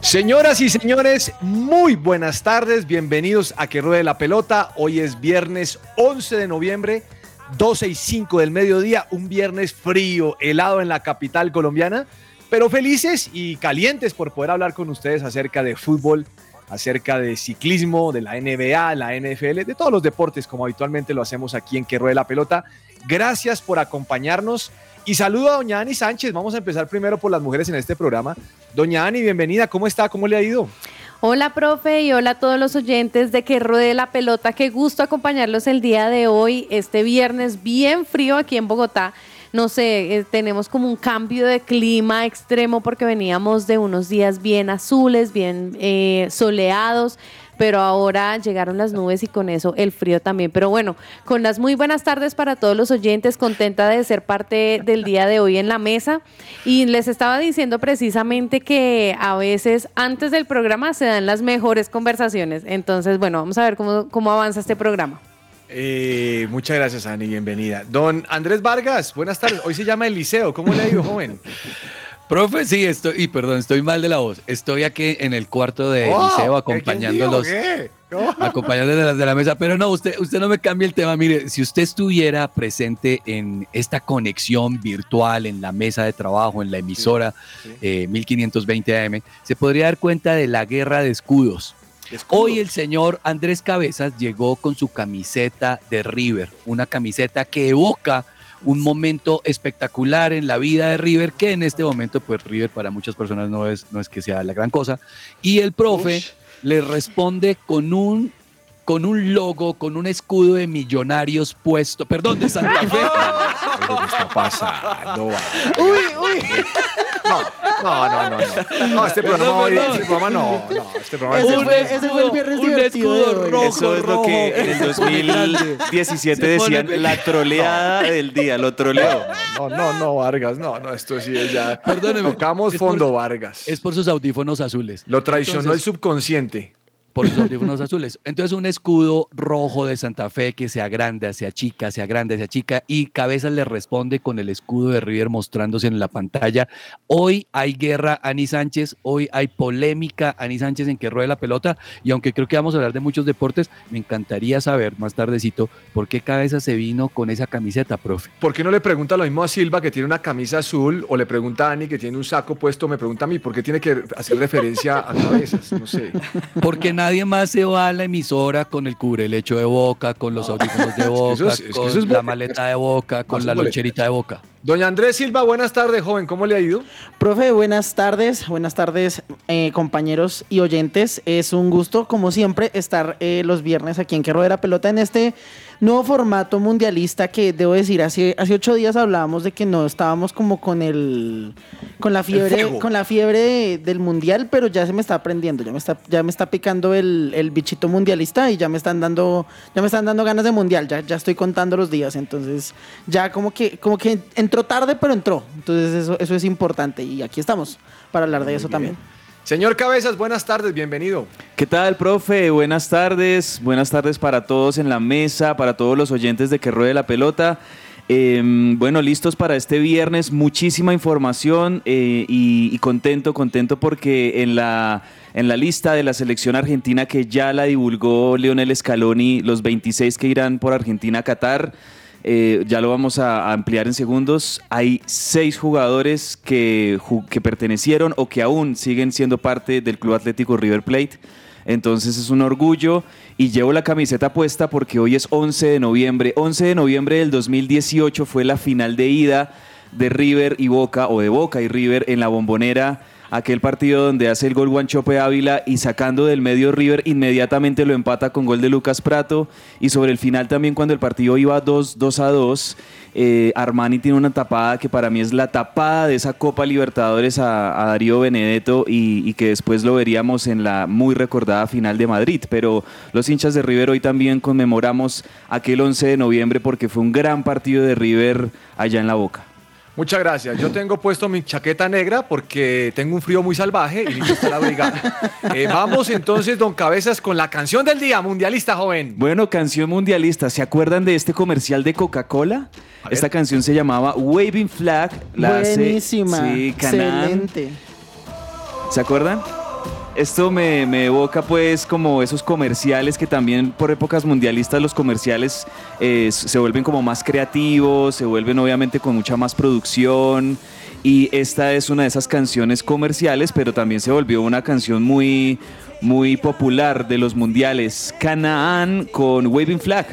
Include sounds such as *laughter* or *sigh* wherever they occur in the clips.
Señoras y señores, muy buenas tardes, bienvenidos a Que Ruede la Pelota. Hoy es viernes 11 de noviembre, 12 y 5 del mediodía, un viernes frío, helado en la capital colombiana, pero felices y calientes por poder hablar con ustedes acerca de fútbol, acerca de ciclismo, de la NBA, la NFL, de todos los deportes como habitualmente lo hacemos aquí en Que Ruede la Pelota. Gracias por acompañarnos. Y saludo a doña Ani Sánchez. Vamos a empezar primero por las mujeres en este programa. Doña Ani, bienvenida. ¿Cómo está? ¿Cómo le ha ido? Hola, profe, y hola a todos los oyentes de Que Ruede la Pelota. Qué gusto acompañarlos el día de hoy, este viernes bien frío aquí en Bogotá. No sé, eh, tenemos como un cambio de clima extremo porque veníamos de unos días bien azules, bien eh, soleados, pero ahora llegaron las nubes y con eso el frío también. Pero bueno, con las muy buenas tardes para todos los oyentes, contenta de ser parte del día de hoy en la mesa. Y les estaba diciendo precisamente que a veces antes del programa se dan las mejores conversaciones. Entonces, bueno, vamos a ver cómo, cómo avanza este programa. Eh, muchas gracias, Ani. Bienvenida. Don Andrés Vargas, buenas tardes. Hoy se llama Eliseo. ¿Cómo le ido, joven? Profe, sí, estoy, y perdón, estoy mal de la voz. Estoy aquí en el cuarto de Oh, liceo ¿quién acompañándolos, qué? No. acompañándolos de la, de la mesa. Pero no, usted, usted no me cambie el tema. Mire, si usted estuviera presente en esta conexión virtual, en la mesa de trabajo, en la emisora sí. eh, 1520 AM, se podría dar cuenta de la guerra de escudos. Escudo. Hoy el señor Andrés Cabezas llegó con su camiseta de River, una camiseta que evoca un momento espectacular en la vida de River, que en este momento, pues River para muchas personas no es, no es que sea la gran cosa. Y el profe Ush. le responde con un, con un logo, con un escudo de millonarios puesto, perdón, de Santa *laughs* Fe. ¿Qué está pasando? Uy, uy. No, no, no, no. No, no este programa hoy, este programa no, no, este programa Ese es- Un fue- escudo, ese fue el viernes un escudo rojo, Eso es lo que en el Se pone grande. 2017 Se pone decían la troleada del día, lo troleó. No, no, no, Vargas, no, no, esto sí es ya. Perdóneme, Tocamos fondo, Vargas. Es por sus audífonos azules. Lo traicionó el subconsciente. Por sus audífonos azules. Entonces un escudo rojo de Santa Fe que se agranda, se achica, se agranda, se achica y Cabezas le responde con el escudo de River mostrándose en la pantalla. Hoy hay guerra, Ani Sánchez, hoy hay polémica, Ani Sánchez en que ruede la pelota y aunque creo que vamos a hablar de muchos deportes, me encantaría saber más tardecito por qué Cabezas se vino con esa camiseta, profe. ¿Por qué no le pregunta lo mismo a Silva que tiene una camisa azul o le pregunta a Ani que tiene un saco puesto? Me pregunta a mí, ¿por qué tiene que hacer referencia a cabezas? No sé. Porque nadie más se va a la emisora con el cubrelecho de boca, con los audífonos de *laughs* boca, es con es la maleta de boca, con la loncherita de boca. Doña Andrés Silva, buenas tardes, joven. ¿Cómo le ha ido? Profe, buenas tardes, buenas tardes eh, compañeros y oyentes. Es un gusto, como siempre, estar eh, los viernes aquí en Que Rueda la Pelota en este nuevo formato mundialista que debo decir, hace, hace ocho días hablábamos de que no estábamos como con el con la fiebre, con la fiebre de- del mundial, pero ya se me está aprendiendo, ya me está, ya me está picando el, el bichito mundialista y ya me están dando, ya me están dando ganas de mundial, ya, ya estoy contando los días, entonces ya como que, como que entró tarde, pero entró. Entonces eso, eso es importante y aquí estamos para hablar de eso también. Señor Cabezas, buenas tardes, bienvenido. ¿Qué tal, profe? Buenas tardes. Buenas tardes para todos en la mesa, para todos los oyentes de Que Ruede la Pelota. Eh, bueno, listos para este viernes, muchísima información eh, y, y contento, contento porque en la, en la lista de la selección argentina que ya la divulgó Leonel Scaloni, los 26 que irán por Argentina a Qatar, eh, ya lo vamos a, ampliar en segundos. Hay seis jugadores que, que pertenecieron o que aún siguen siendo parte del Club Atlético River Plate. Entonces es un orgullo y llevo la camiseta puesta porque hoy es 11 de noviembre. 11 de noviembre del 2018 fue la final de ida de River y Boca o de Boca y River en la bombonera aquel partido donde hace el gol Guanchope Ávila y sacando del medio River inmediatamente lo empata con gol de Lucas Prato y sobre el final también cuando el partido iba 2, 2 a 2 eh, Armani tiene una tapada que para mí es la tapada de esa Copa Libertadores a, Darío Benedetto y, y que después lo veríamos en la muy recordada final de Madrid. Pero los hinchas de River hoy también conmemoramos aquel 11 de noviembre porque fue un gran partido de River allá en la Boca. Muchas gracias. Yo tengo puesto mi chaqueta negra porque tengo un frío muy salvaje y listo está la brigada. *laughs* Eh, vamos entonces, don Cabezas, con la canción del día, mundialista joven. Bueno, canción mundialista. ¿Se acuerdan de este comercial de Coca-Cola? Esta canción se llamaba Waving Flag. La hace- Buenísima. sí, Canaan. Excelente. ¿Se acuerdan? Esto me, me evoca pues como esos comerciales que también por épocas mundialistas los comerciales eh, se vuelven como más creativos, se vuelven obviamente con mucha más producción y esta es una de esas canciones comerciales, pero también se volvió una canción muy, muy popular de los mundiales. Canaan con Waving Flag.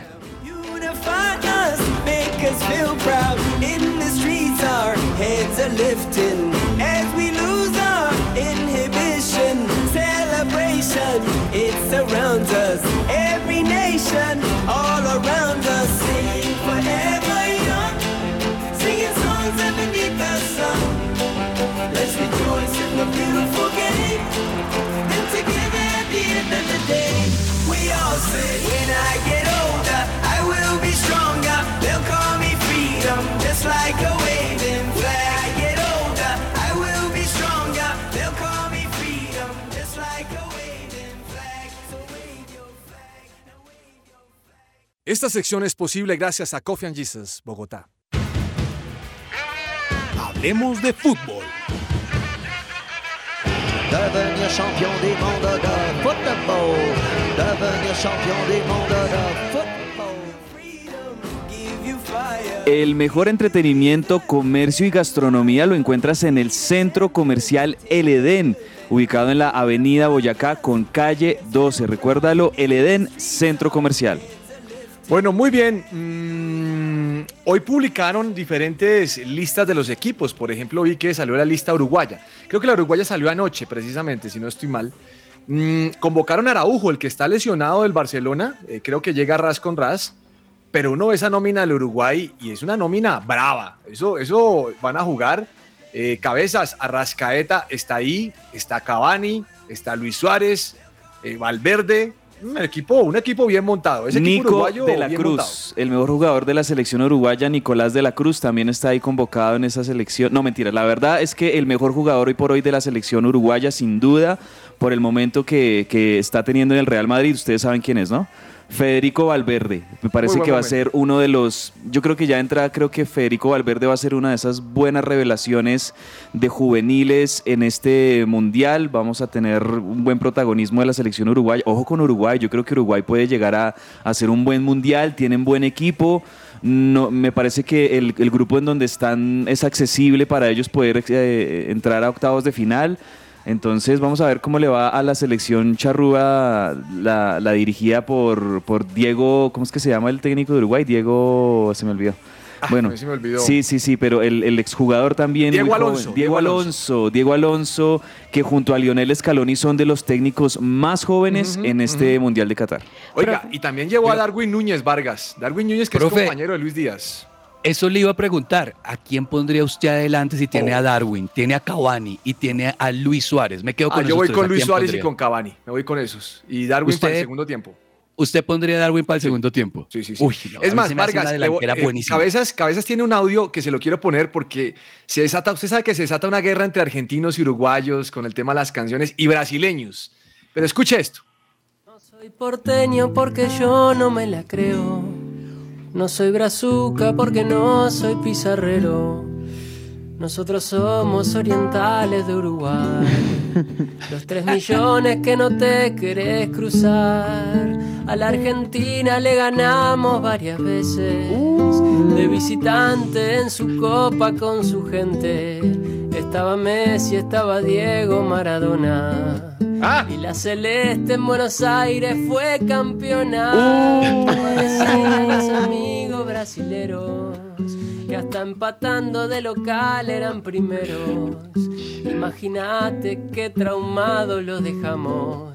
Esta sección es posible gracias a Coffee and Jesus, Bogotá. Hablemos de fútbol. Devenir champion de. Devenir champion de. El mejor entretenimiento, comercio y gastronomía lo encuentras en el Centro Comercial El Edén, ubicado en la Avenida Boyacá con calle 12. Recuérdalo, El Edén Centro Comercial. Bueno, muy bien. Mm, hoy publicaron diferentes listas de los equipos. Por ejemplo, vi que salió la lista uruguaya. Creo que la uruguaya salió anoche, precisamente, si no estoy mal. Mm, convocaron a Araujo, el que está lesionado del Barcelona. eh, creo que llega ras con ras. Pero uno ve esa nómina del Uruguay y es una nómina brava. Eso, eso van a jugar. eh, cabezas, Arrascaeta está ahí, está Cavani, está Luis Suárez, eh, Valverde. Un equipo, un equipo bien montado. Ese equipo Nico uruguayo de la bien Cruz, montado. el mejor jugador de la selección uruguaya, Nicolás de la Cruz, también está ahí convocado en esa selección. No, mentira, la verdad es que el mejor jugador hoy por hoy de la selección uruguaya, sin duda, por el momento que, que está teniendo en el Real Madrid, ustedes saben quién es, ¿no? Federico Valverde, me parece que va a ser uno de los, yo creo que ya entra, creo que Federico Valverde va a ser una de esas buenas revelaciones de juveniles en este mundial, vamos a tener un buen protagonismo de la selección uruguaya, ojo con Uruguay, yo creo que Uruguay puede llegar a, ser un buen mundial, tienen buen equipo, no, me parece que el, el grupo en donde están es accesible para ellos poder eh, entrar a octavos de final. Entonces vamos a ver cómo le va a la selección charrúa, la, la dirigida por, por Diego, ¿cómo es que se llama el técnico de Uruguay? Diego, se me olvidó. bueno, a mí se me olvidó. sí, sí, sí, pero el, el exjugador también. Diego muy joven. Alonso, Diego Diego Alonso, Diego Alonso, que junto a Lionel Scaloni son de los técnicos más jóvenes en este Mundial de Qatar. Oiga, y también llevó a Darwin Núñez Vargas. Darwin Núñez, que Profe. es compañero de Luis Díaz. Eso le iba a preguntar, ¿a quién pondría usted adelante si tiene Oh. a Darwin, tiene a Cavani y tiene a Luis Suárez? Me quedo con Ah, yo voy tres, con ¿a Luis Suárez y con Cavani. Me voy con esos. Y Darwin para el ¿Usted? segundo tiempo. ¿Usted pondría a Darwin para el segundo tiempo? Sí, sí, sí. Uy, no, es más, Vargas, voy- eh. Cabezas, Cabezas tiene un audio que se lo quiero poner porque se desata, usted sabe que se desata una guerra entre argentinos y uruguayos con el tema de las canciones y brasileños. Pero escuche esto. Soy porteño porque yo no me la creo. No soy brazuca porque no soy pizarrero. Nosotros somos orientales de Uruguay. *laughs* Los tres millones que no te querés cruzar. A la Argentina le ganamos varias veces. De visitante en su copa con su gente. Estaba Messi, estaba Diego Maradona. Ah. Y la celeste en Buenos Aires fue campeona. Los amigos brasileros que hasta empatando de local eran primeros. Imagínate qué traumado los dejamos,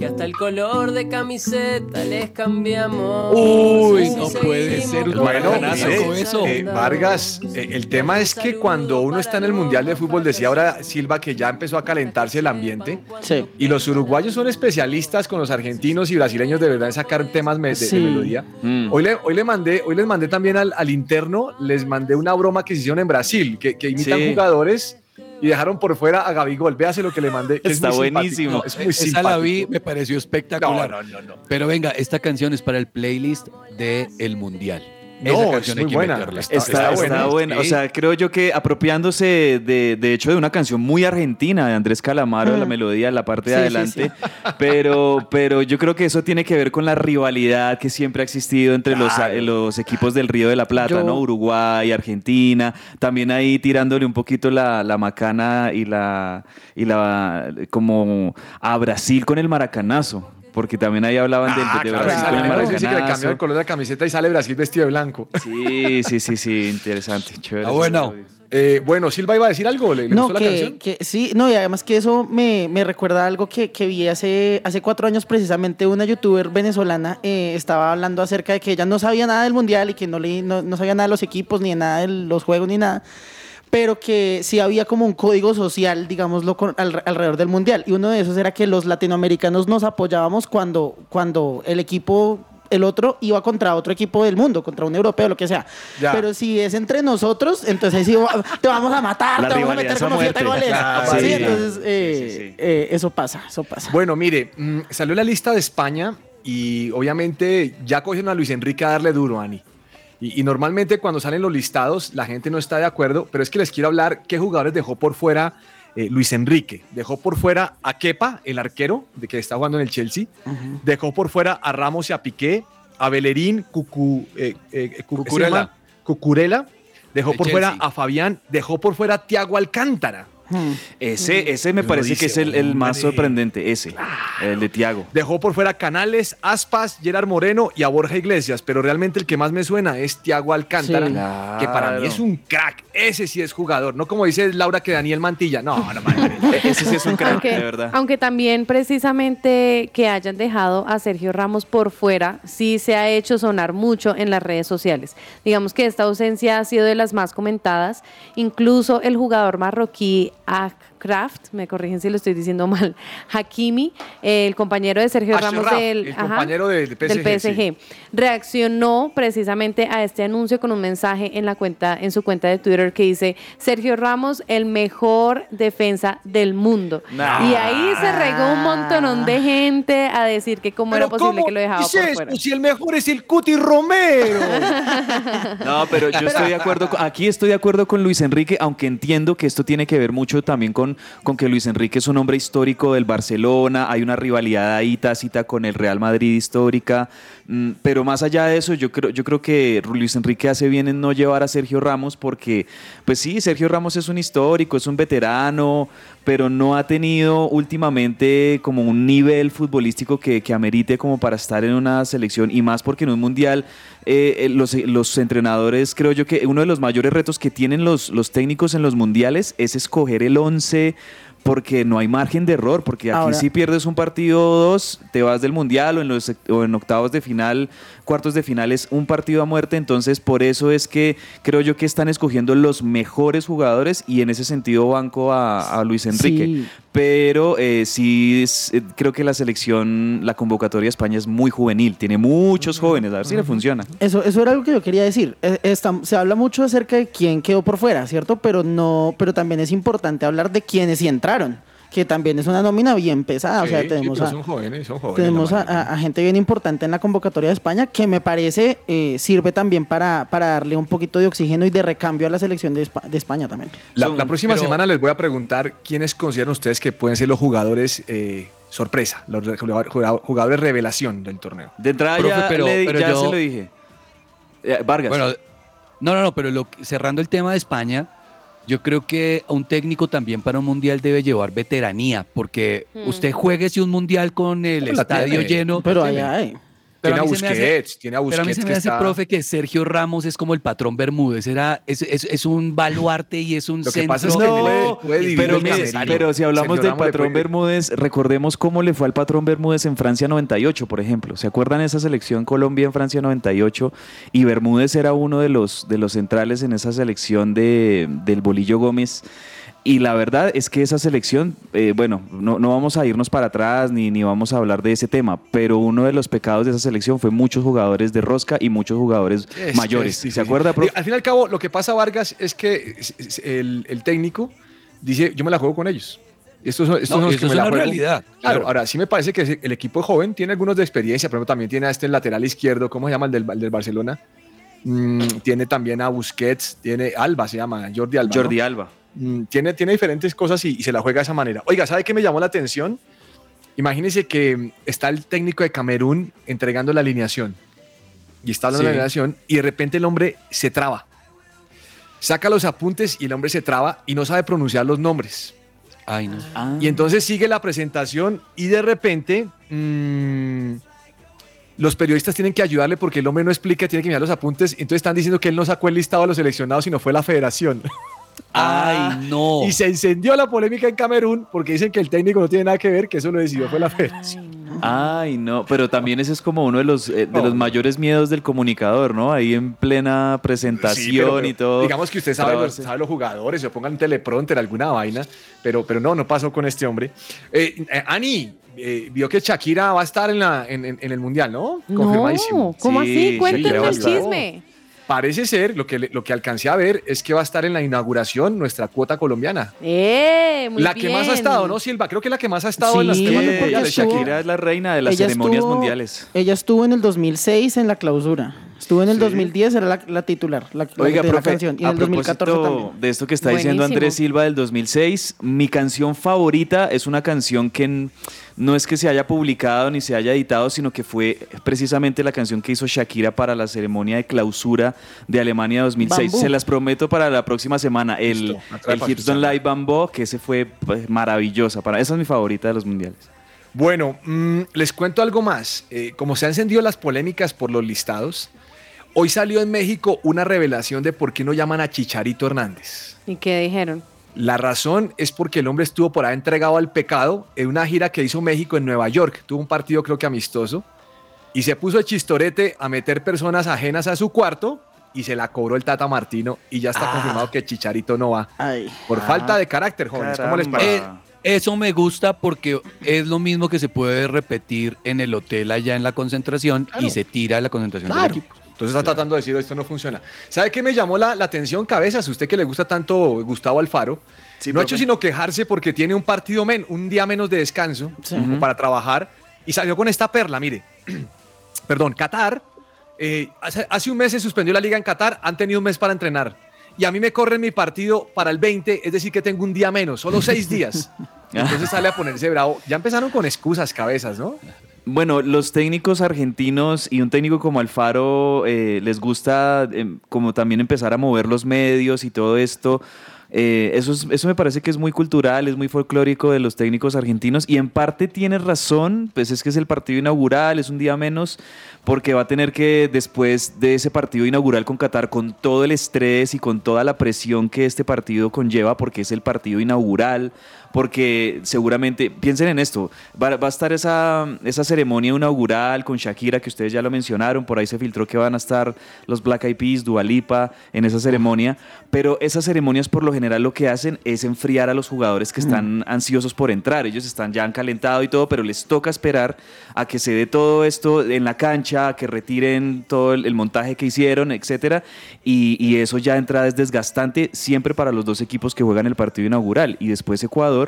que hasta el color de camiseta les cambiamos. Uy, no puede ser un Bueno, mire, con eso. eh, Vargas, eh, el tema es que cuando uno está en el Mundial de Fútbol, decía ahora Silva que ya empezó a calentarse el ambiente. Sí. Y los uruguayos son especialistas con los argentinos y brasileños de verdad en sacar temas de, de Sí. melodía. Mm. Hoy, le, hoy, le mandé, hoy les mandé también al, al interno, les mandé una broma que se hicieron en Brasil, que, que imitan Sí. jugadores y dejaron por fuera a Gabigol. Véase lo que le mandé. que es Está muy simpático. buenísimo. Es muy Esa la vi, me pareció espectacular. No, no, no, no. Pero venga, esta canción es para el playlist de El Mundial. No, Esa es hay muy que buena. meterla. Está- Está, está buena, buena. O sí. sea, creo yo que apropiándose de, de hecho de una canción muy argentina de Andrés Calamaro, la melodía, la parte de Sí, sí, adelante. *laughs* Pero, pero yo creo que eso tiene que ver con la rivalidad que siempre ha existido entre los, equipos del Río de la Plata, Yo- ¿no? Uruguay, Argentina. También ahí tirándole un poquito la, la macana y la, y la como a Brasil con el maracanazo. Porque también ahí hablaban del- Ah, de, claro, Brasil Brasil, dice que le cambió el color de la camiseta y sale Brasil vestido de blanco. Sí, sí, sí, sí, interesante. Chévere. Ah, bueno. Eh, bueno, Silva iba a decir algo, ¿le, No, gustó la que, canción? que sí, no, y además que eso me, me recuerda a algo que, que vi hace, hace cuatro años precisamente, una youtuber venezolana eh, estaba hablando acerca de que ella no sabía nada del mundial y que no, le, no, no sabía nada de los equipos, ni de nada de los juegos, ni nada, pero que sí había como un código social, digámoslo, con- al- alrededor del mundial. Y uno de esos era que los latinoamericanos nos apoyábamos cuando, cuando el equipo... El otro iba contra otro equipo del mundo, contra un europeo, lo que sea. Ya. Pero si es entre nosotros, entonces ahí sí te vamos a matar, La te vamos a meter como siete goles. Claro, Sí, sí. entonces eh, Sí, sí, sí. eh, eso pasa, eso pasa. Bueno, mire, mm, salió la lista de España y obviamente ya cogieron a Luis Enrique a darle duro, Ani. Y, y normalmente cuando salen los listados la gente no está de acuerdo, pero es que les quiero hablar qué jugadores dejó por fuera eh, Luis Enrique. Dejó por fuera a Kepa, el arquero de que está jugando en el Chelsea. Dejó por fuera a Ramos y a Piqué, a Bellerín, Cucu, eh, eh, Cu- Cucurella. Cucurella. Dejó El por fuera a Fabián, dejó por fuera a Tiago Alcántara. Hmm. Ese, ese me parece dice, que es el, el más sorprendente, ese, el de Tiago. Dejó por fuera Canales, Aspas, Gerard Moreno y a Borja Iglesias, pero realmente el que más me suena es Tiago Alcántara, Sí. que para mí es un crack. Ese sí es jugador, no como dice Laura que Daniel Mantilla. No, no, man. *laughs* Ese sí es un crack, Aunque, de verdad. aunque también precisamente que hayan dejado a Sergio Ramos por fuera, sí se ha hecho sonar mucho en las redes sociales. Digamos que esta ausencia ha sido de las más comentadas. Incluso el jugador marroquí act Kraft, me corrigen si lo estoy diciendo mal, *laughs* Hakimi, el compañero de Sergio Ashraf, Ramos del, el compañero del PSG, del sí. PSG, reaccionó precisamente a este anuncio con un mensaje en la cuenta en su cuenta de Twitter que dice Sergio Ramos el mejor defensa del mundo Nah. y ahí se regó un montonón de gente a decir que cómo era posible ¿cómo que lo dejaba por esto fuera Si el mejor es el Cuti Romero. *laughs* No, pero yo estoy de acuerdo, con- aquí estoy de acuerdo con Luis Enrique, aunque entiendo que esto tiene que ver mucho también con, con que Luis Enrique es un hombre histórico del Barcelona, hay una rivalidad ahí tácita con el Real Madrid histórica, mm, pero más allá de eso, yo creo, yo creo que Luis Enrique hace bien en no llevar a Sergio Ramos porque, pues sí, Sergio Ramos es un histórico, es un veterano, pero no ha tenido últimamente como un nivel futbolístico que, que amerite como para estar en una selección y más porque en un mundial eh, eh, los, los entrenadores, creo yo que uno de los mayores retos que tienen los, los técnicos en los mundiales es escoger el 11 porque no hay margen de error, porque aquí Ahora- si pierdes un partido o dos, te vas del mundial o en, los, o en octavos de final, cuartos de final es un partido a muerte, entonces por eso es que creo yo que están escogiendo los mejores jugadores y en ese sentido banco a, a Luis Enrique. Sí. Pero eh, sí, es- eh, creo que la selección, la convocatoria de España es muy juvenil, tiene muchos jóvenes, a ver si le funciona. Eso, eso era algo que yo quería decir. Eh, se habla mucho acerca de quién quedó por fuera, ¿cierto? Pero no, pero también es importante hablar de quiénes sí entraron, que también es una nómina bien pesada. o sea, Sí, tenemos pero a, son jóvenes, son jóvenes. tenemos a, mayoría. a- a gente bien importante en la convocatoria de España que me parece eh, sirve también para, para darle un poquito de oxígeno y de recambio a la selección de, Espa- de España también. La, Son- la próxima pero- semana les voy a preguntar quiénes consideran ustedes que pueden ser los jugadores eh, sorpresa, los re- jugadores, revelación del torneo. De entrada Profe, ya, pero- le- pero ya yo- se lo dije. Eh, Vargas. Bueno, no, no, no, pero lo- cerrando el tema de España, yo creo que un técnico también para un mundial debe llevar veteranía, porque Mm. usted juegue si un mundial con el Pero estadio tiene. lleno. Pero allá hay. Pero tiene a hace- Busquets, tiene a Pero a Busquets mí se me que hace, está- profe, que Sergio Ramos es como el patrón Bermúdez. Era, es, es- es un baluarte y es un Lo que centro. pasa es que No, puede dividir pero, el mire, pero si hablamos Sergio del Ramos patrón puede- Bermúdez, recordemos cómo le fue al patrón Bermúdez en Francia 98, por ejemplo. ¿Se acuerdan esa selección Colombia en Francia 98? Y Bermúdez era uno de los, de los centrales en esa selección de, del Bolillo Gómez. Y la verdad es que esa selección, eh, bueno, no, no vamos a irnos para atrás ni, ni vamos a hablar de ese tema, pero uno de los pecados de esa selección fue muchos jugadores de rosca y muchos jugadores Es mayores. sí, ¿Se sí. acuerda, profe? Al fin y al cabo, lo que pasa, Vargas, es que es- es- el, el técnico dice, yo me la juego con ellos. Estos son, estos No, son los eso que es me la juego. realidad, Claro, claro. ahora sí me parece que el equipo joven tiene algunos de experiencia, por ejemplo, también tiene a este lateral izquierdo, ¿cómo se llama el del, el del Barcelona? Mm, tiene también a Busquets, tiene Alba, se llama, Jordi Alba. ¿no? Jordi Alba. Mm, tiene, tiene diferentes cosas y, y se la juega de esa manera. Oiga, ¿sabe qué me llamó la atención? Imagínense que está el técnico de Camerún entregando la alineación y está dando la Sí. alineación y de repente el hombre se traba. Saca los apuntes y el hombre se traba y no sabe pronunciar los nombres. Ay, no. Ah. Y entonces sigue la presentación y de repente mm, los periodistas tienen que ayudarle porque el hombre no explica, tiene que mirar los apuntes. Entonces están diciendo que él no sacó el listado de los seleccionados, sino fue la federación. *laughs* Ay, no. Y se encendió la polémica en Camerún porque dicen que el técnico no tiene nada que ver, que eso lo decidió fue la federación. Ay, no, pero también ese es como uno de los, eh, de No. los mayores miedos del comunicador, ¿no? Ahí en plena presentación Sí, pero- pero y todo. Digamos que usted sabe los, sabe los jugadores, o pongan teleprompter, alguna vaina, pero, pero no, no pasó con este hombre. Eh, eh, Ani, eh, vio que Shakira va a estar en, la, en, en- en el Mundial, ¿no? No, ¿cómo Sí, así? A el chisme. Parece ser, lo que, lo que alcancé a ver es que va a estar en la inauguración nuestra cuota colombiana. Eh, muy la que más ha estado, ¿no, Silva? Creo que es la que más ha estado en las temas mundiales. Shakira es la reina de las Ella ceremonias estuvo- mundiales. Ella estuvo en el 2006 en la clausura. Estuvo en el Sí. 2010, era la, la titular, la, Oiga, de la profe, canción. Y en el 2014 propósito también. de esto que está diciendo. Andrés Silva del 2006, mi canción favorita es una canción que no es que se haya publicado ni se haya editado, sino que fue precisamente la canción que hizo Shakira para la ceremonia de clausura de Alemania 2006. Bambú. Se las prometo para la próxima semana. El, atrae el Houston. Live Bamboo, que ese fue pues, maravillosa. Para, esa es mi favorita de los mundiales. Bueno, mm, les cuento algo más. Eh, como se han encendido las polémicas por los listados, hoy salió en México una revelación de por qué no llaman a Chicharito Hernández. ¿Y qué dijeron? La razón es porque el hombre estuvo por ahí entregado al pecado en una gira que hizo México en Nueva York. Tuvo un partido creo que amistoso y se puso el chistorete a meter personas ajenas a su cuarto y se la cobró el Tata Martino y ya está Ah. confirmado que Chicharito no va. Ay. Por Ah, falta de carácter, jóvenes. ¿Cómo les parece? Eh, eso me gusta porque es lo mismo que se puede repetir en el hotel allá en la concentración Claro. y se tira de la concentración Claro. del equipo. Entonces está tratando de decir esto no funciona. ¿Sabe qué me llamó la, la atención, cabezas? Usted que le gusta tanto Gustavo Alfaro, Sí, no ha hecho sino quejarse porque tiene un partido men, un día menos de descanso Sí. como para trabajar y salió con esta perla, mire. *clears throat* Perdón, Qatar. eh, hace, hace un mes se suspendió la liga en Qatar, han tenido un mes para entrenar. Y a mí me corre mi partido para el 20, es decir, que tengo un día menos, solo seis días. *laughs* Entonces sale a ponerse bravo. Ya empezaron con excusas, cabezas, ¿no? Bueno, los técnicos argentinos y un técnico como Alfaro eh, les gusta em, como también empezar a mover los medios y todo esto. Eh, eso, es- eso me parece que es muy cultural, es muy folclórico de los técnicos argentinos y en parte tiene razón, pues es que es el partido inaugural, es un día menos, porque va a tener que después de ese partido inaugural con Qatar, con todo el estrés y con toda la presión que este partido conlleva, porque es el partido inaugural, porque seguramente, piensen en esto, va, va a estar esa, esa ceremonia inaugural con Shakira, que ustedes ya lo mencionaron, por ahí se filtró que van a estar los Black Eyed Peas, Dua Lipa en esa ceremonia, pero esas ceremonias por lo general lo que hacen es enfriar a los jugadores que están ansiosos por entrar, ellos están ya han calentado y todo, pero les toca esperar a que se dé todo esto en la cancha, a que retiren todo el, el montaje que hicieron, etcétera, y, y eso ya entrada es desgastante siempre para los dos equipos que juegan el partido inaugural, y después Ecuador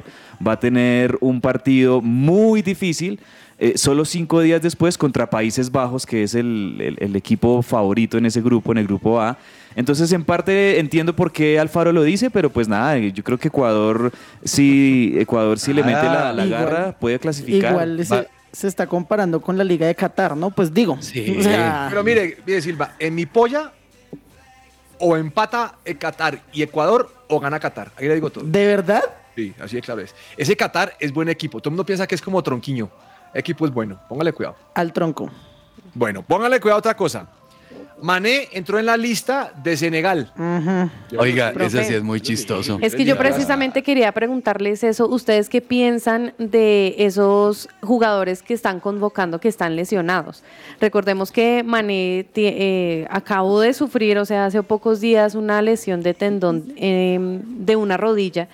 va a tener un partido muy difícil. eh, solo cinco días después contra Países Bajos, que es el, el- el equipo favorito en ese grupo, en el grupo A. Entonces, en parte entiendo por qué Alfaro lo dice, pero pues nada, yo creo que Ecuador, si Ecuador si le mete la, la Igual- garra, puede clasificar. Igual se, se está comparando con la Liga de Qatar, ¿no? Pues digo. Sí. o sea, Pero mire, mire Silva, en mi polla o empata eh, Qatar y Ecuador o gana Qatar. Ahí le digo todo. ¿De verdad? Sí, así de claro es. Ese Qatar es buen equipo. Todo el mundo piensa que es como tronquiño. Equipo es bueno. Póngale cuidado. Al tronco. Bueno, póngale cuidado a otra cosa. Mané entró en la lista de Senegal. Oiga, Profe. ese sí es muy chistoso. Es que yo precisamente quería preguntarles eso. ¿Ustedes qué piensan de esos jugadores que están convocando que están lesionados? Recordemos que Mané eh, acabó de sufrir, o sea, hace pocos días, una lesión de tendón eh, de una rodilla.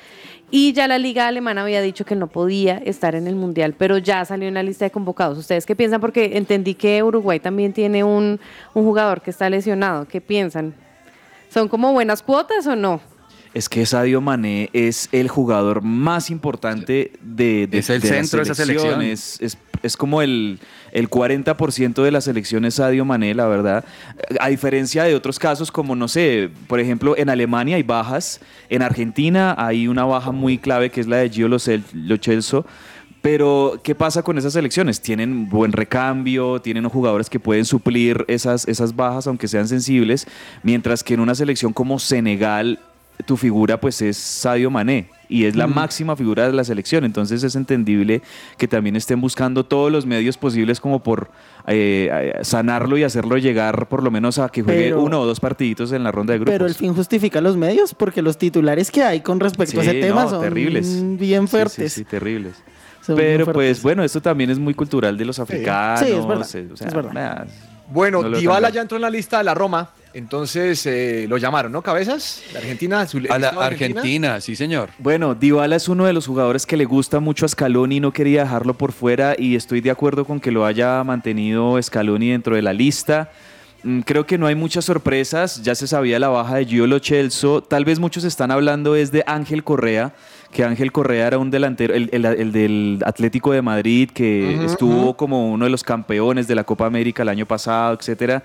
Y ya la liga alemana había dicho que no podía estar en el mundial, pero ya salió en la lista de convocados. ¿Ustedes qué piensan? Porque entendí que Uruguay también tiene un, un jugador que está lesionado. ¿Qué piensan? ¿Son como buenas cuotas o no? Es que Sadio Mané es el jugador más importante de, de- Es el de la centro de esa selección. Es, es- es como el, el 40% de la selección es Sadio Mané, la verdad. A diferencia de otros casos como, no sé, por ejemplo, en Alemania hay bajas, en Argentina hay una baja muy clave que es la de Gio Lo Cel- Lo Celso. Pero, ¿qué pasa con esas selecciones? Tienen buen recambio, tienen jugadores que pueden suplir esas, esas bajas, aunque sean sensibles, mientras que en una selección como Senegal, tu figura pues es Sadio Mané y es la máxima figura de la selección, entonces es entendible que también estén buscando todos los medios posibles como por eh, eh, sanarlo y hacerlo llegar por lo menos a que juegue Pero- uno o dos partiditos en la ronda de grupos. Pero el fin justifica los medios porque los titulares que hay con respecto a ese tema no, son terribles. bien Sí, sí, fuertes. sí, terribles. Pero pues bueno, esto también es muy cultural de los africanos. Sí, es verdad, eh, o sea, es verdad. nada, Bueno, no Dybala ya entró en la lista de la Roma, entonces eh, lo llamaron, ¿no? Cabezas, de Argentina. su- A la ¿estaba Argentina, sí, señor. Bueno, Dybala es uno de los jugadores que le gusta mucho a Scaloni y no quería dejarlo por fuera y estoy de acuerdo con que lo haya mantenido Scaloni dentro de la lista. Mm, Creo que no hay muchas sorpresas, ya se sabía la baja de Gio Lo Celso, tal vez muchos están hablando es de Ángel Correa, que Ángel Correa era un delantero, el, el- el del Atlético de Madrid, que estuvo como uno de los campeones de la Copa América el año pasado, etcétera.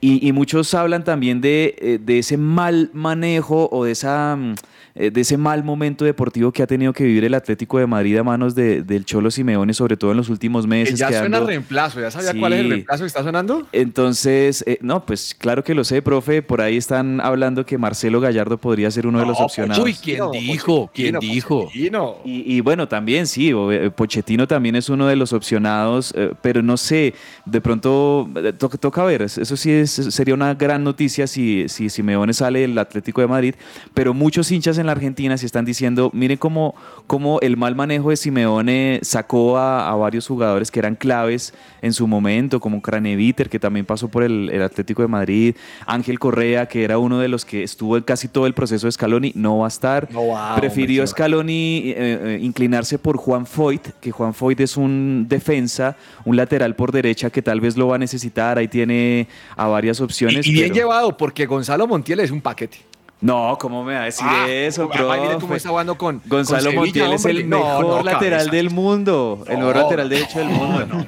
Y, y muchos hablan también de, eh, de ese mal manejo o de, esa, mm, de ese mal momento deportivo que ha tenido que vivir el Atlético de Madrid a manos de- del Cholo Simeone, sobre todo en los últimos Que meses. ya suena quedando- reemplazo, ¿ya sabía cuál es el reemplazo que está sonando? Entonces, eh, no, pues claro que lo sé, profe. Por ahí están hablando que Marcelo Gallardo podría ser uno de los opcionados. Uy, ¿quién dijo? ¿Quién dijo? Pochettino. Y, y bueno, también sí, eh, Pochettino también es uno de los opcionados, eh, pero no sé, de pronto eh, to- toca ver, eso sí es- sería una gran noticia si, si Simeone sale del Atlético de Madrid, pero muchos hinchas en la Argentina se están diciendo, miren cómo, cómo el mal manejo de Simeone sacó a, a varios jugadores que eran claves en su momento, como Craneviter, que también pasó por el, el Atlético de Madrid, Ángel Correa, que era uno de los que estuvo en casi todo el proceso de Scaloni, no va a estar. No Prefirió Scaloni eh, eh, inclinarse por Juan Foyt, que Juan Foyt es un defensa, un lateral por derecha que tal vez lo va a necesitar, ahí tiene a varias opciones. Y, y bien pero- llevado, porque Gonzalo Montiel es un paquete. No, ¿cómo me va a decir Ah, eso, profe? cómo está jugando con Gonzalo con Sevilla, Montiel es el No, mejor no, lateral cabeza. del mundo, el mejor No, lateral derecho del mundo. *laughs*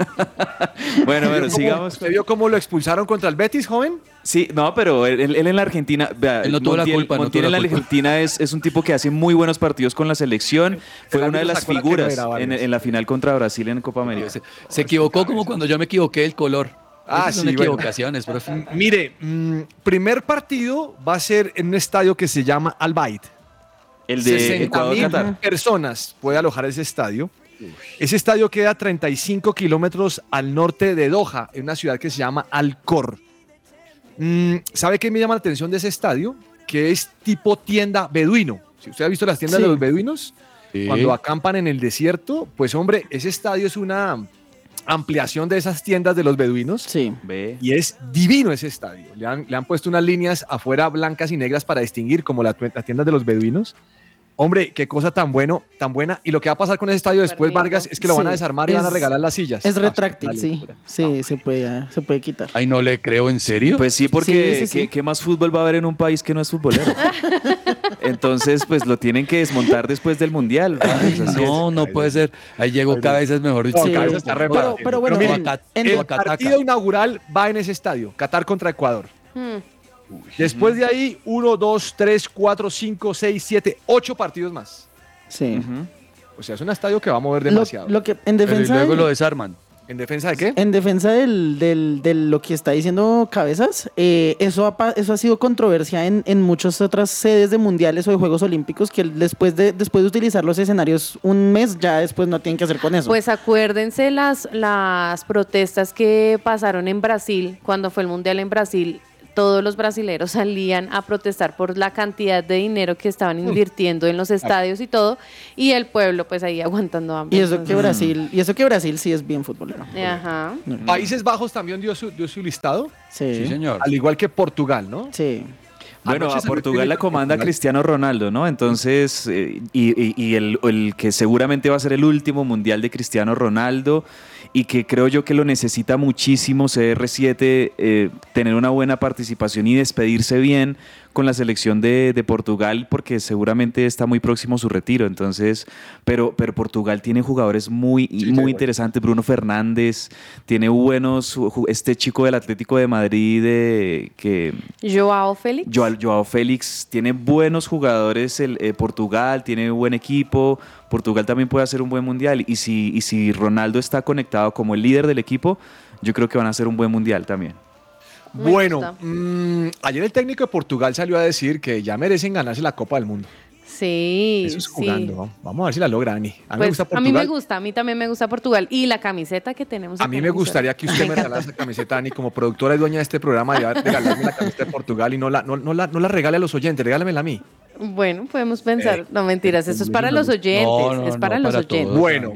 *laughs* bueno, bueno, ¿Cómo- sigamos. ¿Usted vio cómo lo expulsaron contra el Betis, joven? Sí, no, pero él, él en la Argentina, vea, Él no tuvo la Montiel- culpa, no Montiel tuvo en la la culpa. Argentina es, es un tipo que hace muy buenos partidos con la selección. Fue una de las la no figuras en, la final contra Brasil en Copa América. Se, se equivocó como cuando yo me equivoqué el color. Ah, Esas son sí, bueno. equivocaciones, profe. Mire, mm, primer partido va a ser en un estadio que se llama Al Bayt. El de 60 Ecuador mil Qatar. personas puede alojar ese estadio. Ese estadio queda a 35 kilómetros al norte de Doha, en una ciudad que se llama Alcor. Mm, ¿Sabe qué me llama la atención de ese estadio? Que es tipo tienda beduino. Si usted ha visto las tiendas Sí. de los beduinos, Sí. cuando acampan en el desierto, pues hombre, ese estadio es una ampliación de esas tiendas de los beduinos. Sí. Ve. Y es divino ese estadio. Le han, le han puesto unas líneas afuera blancas y negras para distinguir como la, tu- la tienda de los beduinos. Hombre, qué cosa tan bueno, tan buena. Y lo que va a pasar con ese estadio después. Vargas, es que lo van a desarmar y van a es- regalar las sillas. Es Ah, retráctil, sí. Sí, se puede, se puede quitar. Ay, no le creo, ¿en serio? Pues sí, porque Sí, sí, sí. ¿qué, qué más fútbol va a haber en un país que no es futbolero? *laughs* Entonces, pues lo tienen que desmontar después del Mundial. Ay, es. no, no puede ser. Ahí llegó cabezas, mejor dicho. No, está re Pero- bueno, miren, en- el partido inaugural va en ese estadio, Qatar contra Ecuador. Hmm. Después de ahí, uno, dos, tres, cuatro, cinco, seis, siete, ocho partidos más. Sí. O sea, es un estadio que va a mover demasiado. lo que en Pero y defensa luego lo desarman. ¿En defensa de qué? En defensa del, del- de lo que está diciendo Cabezas, eh, eso, ha, eso ha sido controversia en, en muchas otras sedes de mundiales o de Juegos Olímpicos, que después de, después de utilizar los escenarios un mes, ya después no tienen que hacer con eso. Pues acuérdense las, las protestas que pasaron en Brasil, cuando fue el Mundial en Brasil, todos los brasileros salían a protestar por la cantidad de dinero que estaban invirtiendo en los estadios y todo, y el pueblo pues ahí aguantando hambre. y eso que Brasil, y eso que Brasil sí es bien futbolero. Ajá. Países Bajos también dio su, dio su listado, Sí, Sí, señor. al igual que Portugal, ¿no? sí. Bueno, a Portugal la comanda Cristiano Ronaldo, ¿no? Entonces, eh, y, y- y el, el que seguramente va a ser el último mundial de Cristiano Ronaldo y que creo yo que lo necesita muchísimo CR7, eh, tener una buena participación y despedirse bien con la selección de, de Portugal porque seguramente está muy próximo su retiro. Entonces, pero, pero Portugal tiene jugadores muy, Sí, muy sí, interesantes. Bruno Fernández, tiene buenos, este chico del Atlético de Madrid eh, que... Joao Félix. Joao, Joao Félix tiene buenos jugadores, el, eh, Portugal tiene buen equipo, Portugal también puede hacer un buen mundial y si, y si Ronaldo está conectado como el líder del equipo, yo creo que van a hacer un buen mundial también. Me Bueno, mm, ayer el técnico de Portugal salió a decir que ya merecen ganarse la Copa del Mundo. Sí, Eso es jugando. Vamos a ver si la logra, Ani. A mí me Pues, gusta a Portugal. mí me gusta, a mí también me gusta Portugal. Y la camiseta que tenemos. A mí me gustaría que usted me regalara esa camiseta, Ani, como productora y dueña de este programa, de regalarme la camiseta de Portugal y no la, no, no la, no la regale a los oyentes, regálamela a mí. Bueno, podemos pensar. Eh, no, mentiras, esto es para los oyentes. No, no, es para no, los para oyentes. todos. Bueno,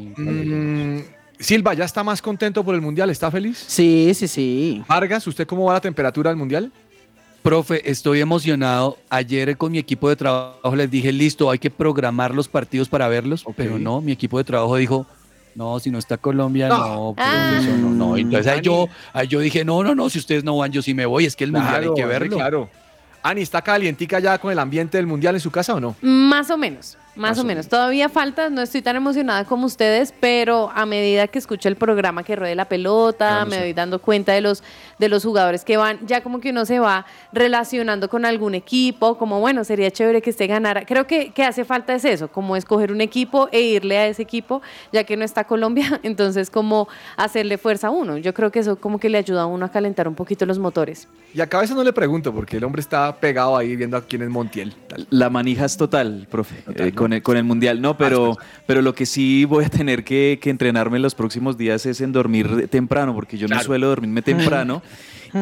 Silva, ¿ya está más contento por el Mundial? ¿Está feliz? Sí, sí, sí. Vargas, ¿usted cómo va la temperatura del Mundial? Profe, estoy emocionado. Ayer con mi equipo de trabajo les dije, listo, hay que programar los partidos para verlos, pero no, mi equipo de trabajo dijo, no, si no está Colombia, No. no, pues Ah. eso no, no. Entonces ahí yo, ahí yo dije, no, no, no, si ustedes no van, yo sí me voy, es que el mundial hay que verlo. Claro. Ani, ¿está calientica ya con el ambiente del Mundial en su casa o no? Más o menos, más, Más o o menos. Todavía falta, no estoy tan emocionada como ustedes, pero a medida que escucho el programa que ruede la pelota, Claro, me sí. doy dando cuenta de los, de los jugadores que van, ya como que uno se va relacionando con algún equipo, como bueno, sería chévere que este ganara. Creo que, que hace falta es eso, como escoger un equipo e irle a ese equipo, ya que no está Colombia, *laughs* entonces como hacerle fuerza a uno. Yo creo que eso como que le ayuda a uno a calentar un poquito los motores. Y a cabeza no le pregunto, porque el hombre está pegado ahí viendo a quién es Montiel. La manija es total, profe, eh, con, el, con el mundial. No, pero, pero lo que sí voy a tener que, que entrenarme en los próximos días es en dormir temprano, porque yo no suelo dormirme *laughs* temprano.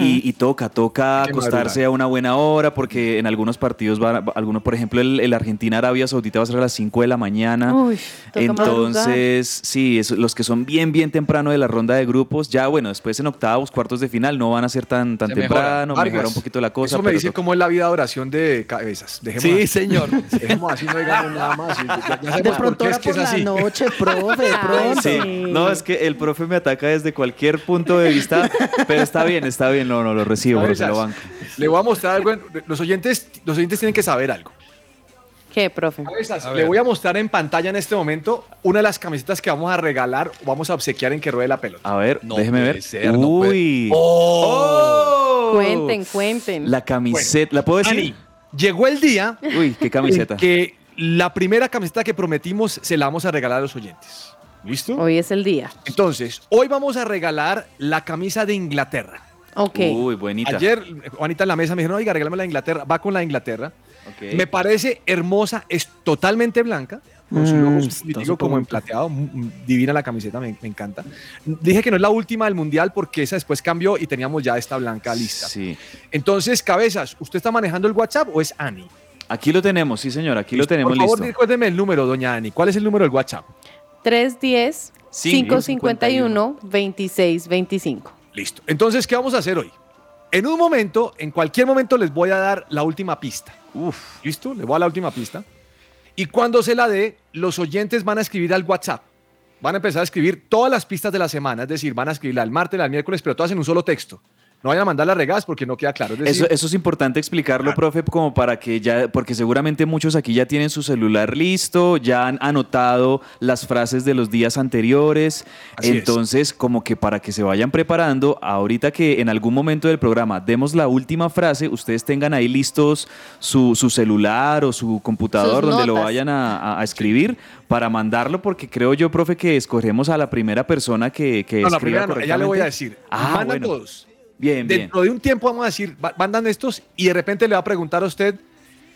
Y, y toca, toca acostarse a una buena hora, porque en algunos partidos, va, algunos, por ejemplo, el, el Argentina-Arabia Saudita va a ser a las 5 de la mañana. Uy. Entonces, sí, es- los que son bien, bien temprano de la ronda de grupos, ya bueno, después en octavos, cuartos de final no van a ser tan, tan Se temprano, mejora un poquito la cosa. Eso me dice cómo es la vida de oración de cabezas. Dejemos Sí, así. señor. *laughs* Dejemos así, no digamos nada más. Ya, ya sabemos De pronto es que por es la así. noche, *laughs* profe, de pronto. Sí, no, es que el profe me ataca desde cualquier punto de vista, pero está bien, está bien, no, no, lo recibo, profe, lo banco. Le voy a mostrar algo. en- Los oyentes, los oyentes tienen que saber algo. ¿Qué, profe? Cabezas, A le voy a mostrar en pantalla en este momento una de las camisetas que vamos a regalar o vamos a obsequiar en que ruede la pelota. A ver, No déjeme ver. ser, no puede- Uy. ¡Oh! ¡Oh! Cuenten, cuenten. La camiseta, ¿la puedo decir? Ani, llegó el día Uy, qué camiseta. que la primera camiseta que prometimos se la vamos a regalar a los oyentes. ¿Listo? Hoy es el día. Entonces, hoy vamos a regalar la camisa de Inglaterra. Ok. Uy, bonita. Ayer, Juanita en la mesa me dijeron, oiga, regálame la Inglaterra. Va con la Inglaterra. Me parece hermosa, es totalmente blanca, con su Mm, logo está político súper como en plateado, mm, mm, divina la camiseta, me, me encanta. Dije que no es la última del mundial porque esa después cambió y teníamos ya esta blanca lista. Sí. Entonces, cabezas, ¿usted está manejando el WhatsApp o es Ani? Aquí lo tenemos, sí, señor, aquí lo tenemos Por favor, listo. recuérdeme el número, doña Ani. ¿Cuál es el número del WhatsApp? 310 Sí, 551 2625. Listo. Entonces, ¿qué vamos a hacer hoy? En un momento, en cualquier momento, les voy a dar la última pista. Uf, ¿Listo? Les voy a dar la última pista. Y cuando se la dé, los oyentes van a escribir al WhatsApp. Van a empezar a escribir todas las pistas de la semana, es decir, van a escribirla el martes, el miércoles, pero todas en un solo texto. No vayan a mandar las regadas porque no queda claro. Es decir, Eso, eso es importante explicarlo, profe, como para que ya, porque seguramente muchos aquí ya tienen su celular listo, ya han anotado las frases de los días anteriores. Así es. Entonces, como que para que se vayan preparando, ahorita que en algún momento del programa demos la última frase, ustedes tengan ahí listos su, su celular o su computador Sus donde lo vayan a, a- a escribir para mandarlo, porque creo yo, profe, que escogemos a la primera persona que, que no, la escriba primera no, ya le voy a correctamente. decir. Ah, bueno. todos. Bien, bien. Dentro de un tiempo vamos a decir, mandan estos y de repente le va a preguntar a usted,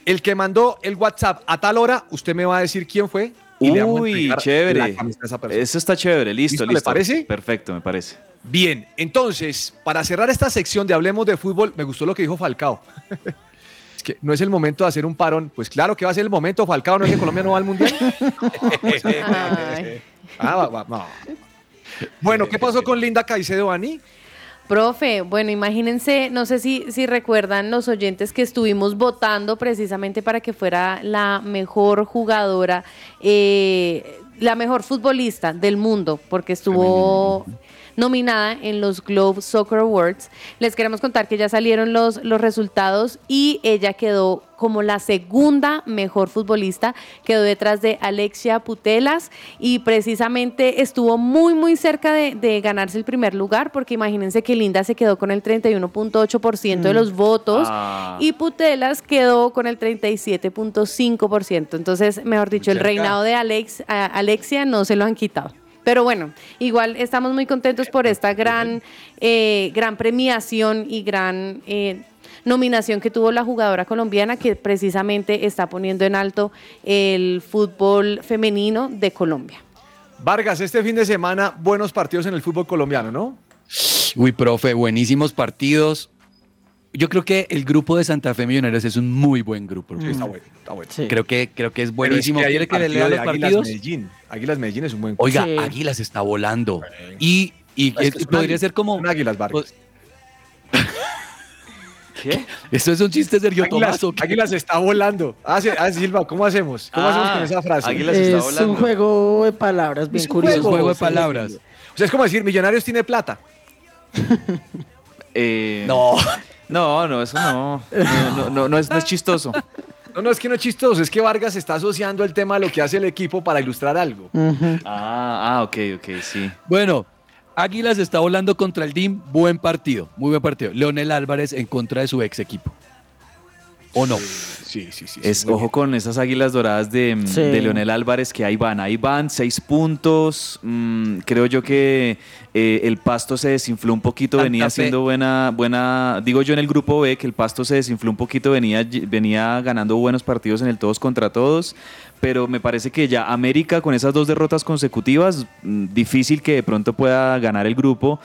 el que mandó el WhatsApp a tal hora, usted me va a decir quién fue. y le vamos a Uy, la chévere. esa persona. Eso está chévere, listo, ¿Listo? ¿Le parece? Perfecto, me parece. Bien, entonces, para cerrar esta sección de Hablemos de Fútbol, me gustó lo que dijo Falcao. *laughs* es que no es el momento de hacer un parón. Pues claro que va a ser el momento, Falcao, ¿no es que Colombia no va al Mundial? *laughs* Ah, va- va- no. Bueno, ¿qué pasó con Linda Caicedo, Ani? Profe, bueno, imagínense, no sé si, si recuerdan los oyentes que estuvimos votando precisamente para que fuera la mejor jugadora, eh, la mejor futbolista del mundo, porque estuvo nominada en los Globe Soccer Awards. Les queremos contar que ya salieron los, los resultados y ella quedó como la segunda mejor futbolista, quedó detrás de Alexia Putelas y precisamente estuvo muy muy cerca de, de ganarse el primer lugar porque imagínense que Linda se quedó con el 31.8% de los votos Ah. y Putelas quedó con el 37.5%. Entonces, mejor dicho, el reinado de Alex, Alexia no se lo han quitado. Pero bueno, igual estamos muy contentos por esta gran, eh, gran premiación y gran eh, nominación que tuvo la jugadora colombiana que precisamente está poniendo en alto el fútbol femenino de Colombia. Vargas, este fin de semana, buenos partidos en el fútbol colombiano, ¿no? Uy, profe, buenísimos partidos. Yo creo que el grupo de Santa Fe Millonarios es un muy buen grupo. Sí, está bueno, está bueno. Sí. Creo que, creo que es Pero es buenísimo. hay ¿Quiere el que le partido lea de los Águilas partidos? Medellín. Águilas Medellín es un buen Oiga, Sí. Águilas está volando. Y, y Es que es- podría águilas, ser como. son águilas, Vargas. *laughs* ¿Qué? Esto es un chiste de Sergio Águilas, Tomás. está volando. Ah, sí, ah, Silva, ¿cómo hacemos? ¿Cómo hacemos Ah, con esa frase? Águilas está Es volando. un juego de palabras bien Es un curioso. Es un juego de palabras. O sea, es como decir, Millonarios tiene plata. *laughs* Eh, No. No, no, eso no. No, no, no, no es, no es chistoso. No, no, es que no es chistoso, es que Vargas está asociando el tema a lo que hace el equipo para ilustrar algo. Ah, ah, ok, ok, sí. Bueno, Águilas está volando contra el DIM. Buen partido, muy buen partido. Leonel Álvarez en contra de su ex equipo. ¿O no? Sí, sí, sí. Es, ojo con esas águilas doradas de, mm, Sí. de Leonel Álvarez, que ahí van, ahí van, seis puntos. mm, creo yo que eh, el pasto se desinfló un poquito, Santa venía siendo buena, buena, digo yo en el grupo B, que el pasto se desinfló un poquito, venía, venía ganando buenos partidos en el todos contra todos. Pero me parece que ya América con esas dos derrotas consecutivas, mm, difícil que de pronto pueda ganar el grupo.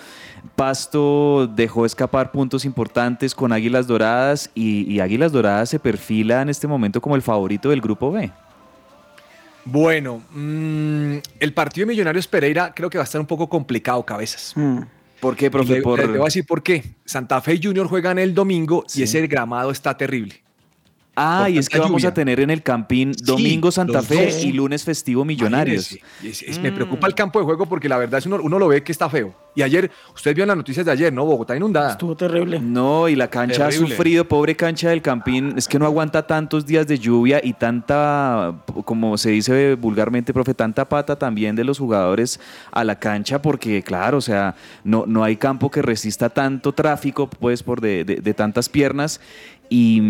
Pasto dejó escapar puntos importantes con Águilas Doradas y, y Águilas Doradas se perfila en este momento como el favorito del grupo B. Bueno, mm, el partido de Millonarios Pereira creo que va a estar un poco complicado, cabezas. Mm. ¿Por qué, profe? le, Por- le voy a decir por qué. Santa Fe y Junior juegan el domingo Sí. y ese gramado está terrible. Ah, y es que vamos lluvia. a tener en el Campín domingo Santa Fe dos. y lunes festivo Millonarios. Es- Me preocupa el campo de juego porque la verdad es uno, uno lo ve que está feo. Y ayer, ustedes vieron las noticias de ayer, ¿no? Bogotá inundada. Estuvo terrible. No, y la cancha ha sufrido, pobre cancha del Campín, es que no aguanta tantos días de lluvia y tanta, como se dice vulgarmente, profe, tanta pata también de los jugadores a la cancha, porque claro, o sea, no, no hay campo que resista tanto tráfico, pues, por de, de- de tantas piernas. Y,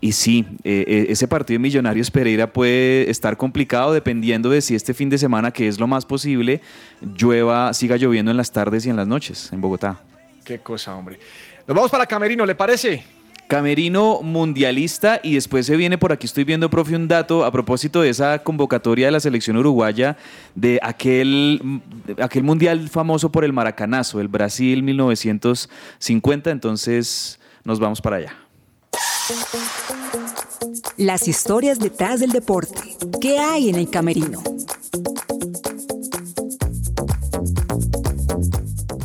y sí, eh, eh, ese partido de Millonarios Pereira puede estar complicado dependiendo de si este fin de semana, que es lo más posible, llueva, siga lloviendo en las tardes y en las noches en Bogotá. Qué cosa, hombre. Nos vamos para Camerino, ¿le parece? Camerino mundialista y después se viene por aquí, estoy viendo, profe, un dato a propósito de esa convocatoria de la selección uruguaya de aquel, aquel mundial famoso por el maracanazo, el Brasil 1950, entonces nos vamos para allá. Las historias detrás del deporte. ¿Qué hay en el camerino?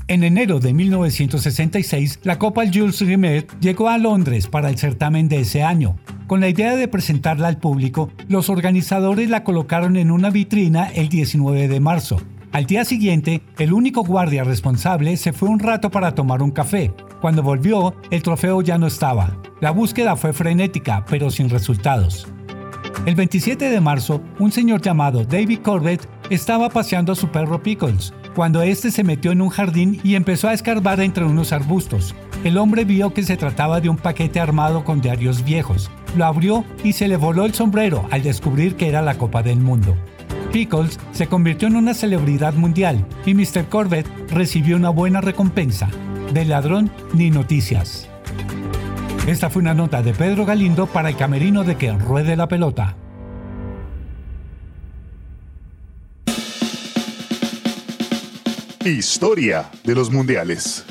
En enero de 1966, la Copa Jules Rimet llegó a Londres para el certamen de ese año. Con la idea de presentarla al público, los organizadores la colocaron en una vitrina el 19 de marzo. Al día siguiente, el único guardia responsable se fue un rato para tomar un café. Cuando volvió, el trofeo ya no estaba. La búsqueda fue frenética, pero sin resultados. El 27 de marzo, un señor llamado David Corbett estaba paseando a su perro Pickles, cuando este se metió en un jardín y empezó a escarbar entre unos arbustos. El hombre vio que se trataba de un paquete armado con diarios viejos. Lo abrió y se le voló el sombrero al descubrir que era la Copa del Mundo. Pickles se convirtió en una celebridad mundial y Mr. Corbett recibió una buena recompensa. Del ladrón ni noticias. Esta fue una nota de Pedro Galindo para el camerino de que ruede la pelota. Historia de los mundiales.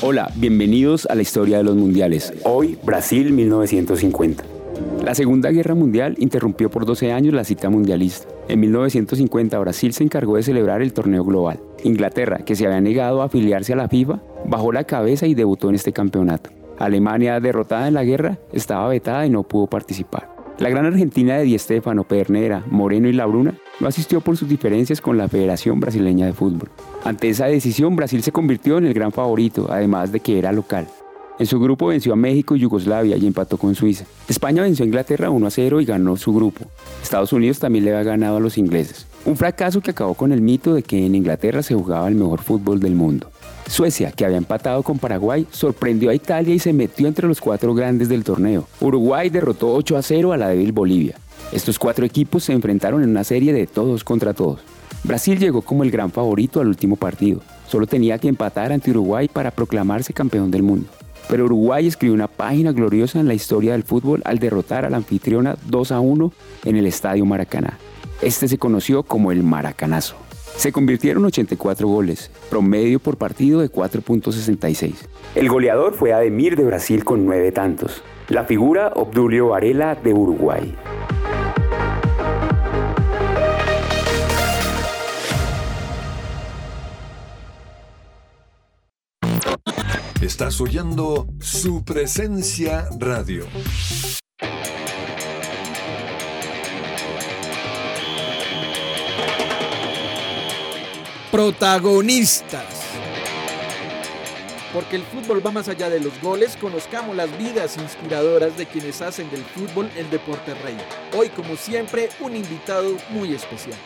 Hola, bienvenidos a la historia de los mundiales. Hoy, Brasil 1950. La Segunda Guerra Mundial interrumpió por 12 años la cita mundialista. En 1950 Brasil se encargó de celebrar el torneo global. Inglaterra, que se había negado a afiliarse a la FIFA, bajó la cabeza y debutó en este campeonato. Alemania, derrotada en la guerra, estaba vetada y no pudo participar. La gran Argentina de Di Stéfano, Pernera, Moreno y Labruna no asistió por sus diferencias con la Federación Brasileña de Fútbol. Ante esa decisión, Brasil se convirtió en el gran favorito, además de que era local. En su grupo venció a México y Yugoslavia y empató con Suiza. España venció a Inglaterra 1 a 0 y ganó su grupo. Estados Unidos también le había ganado a los ingleses. Un fracaso que acabó con el mito de que en Inglaterra se jugaba el mejor fútbol del mundo. Suecia, que había empatado con Paraguay, sorprendió a Italia y se metió entre los cuatro grandes del torneo. Uruguay derrotó 8 a 0 a la débil Bolivia. Estos cuatro equipos se enfrentaron en una serie de todos contra todos. Brasil llegó como el gran favorito al último partido. Solo tenía que empatar ante Uruguay para proclamarse campeón del mundo. Pero Uruguay escribió una página gloriosa en la historia del fútbol al derrotar a la anfitriona 2 a 1 en el Estadio Maracaná. Este se conoció como el Maracanazo. Se convirtieron 84 goles, promedio por partido de 4.66. El goleador fue Ademir de Brasil con 9 tantos. La figura Obdulio Varela de Uruguay. Estás oyendo su presencia radio. Protagonistas. Porque el fútbol va más allá de los goles, conozcamos las vidas inspiradoras de quienes hacen del fútbol el deporte rey. Hoy, como siempre, un invitado muy especial.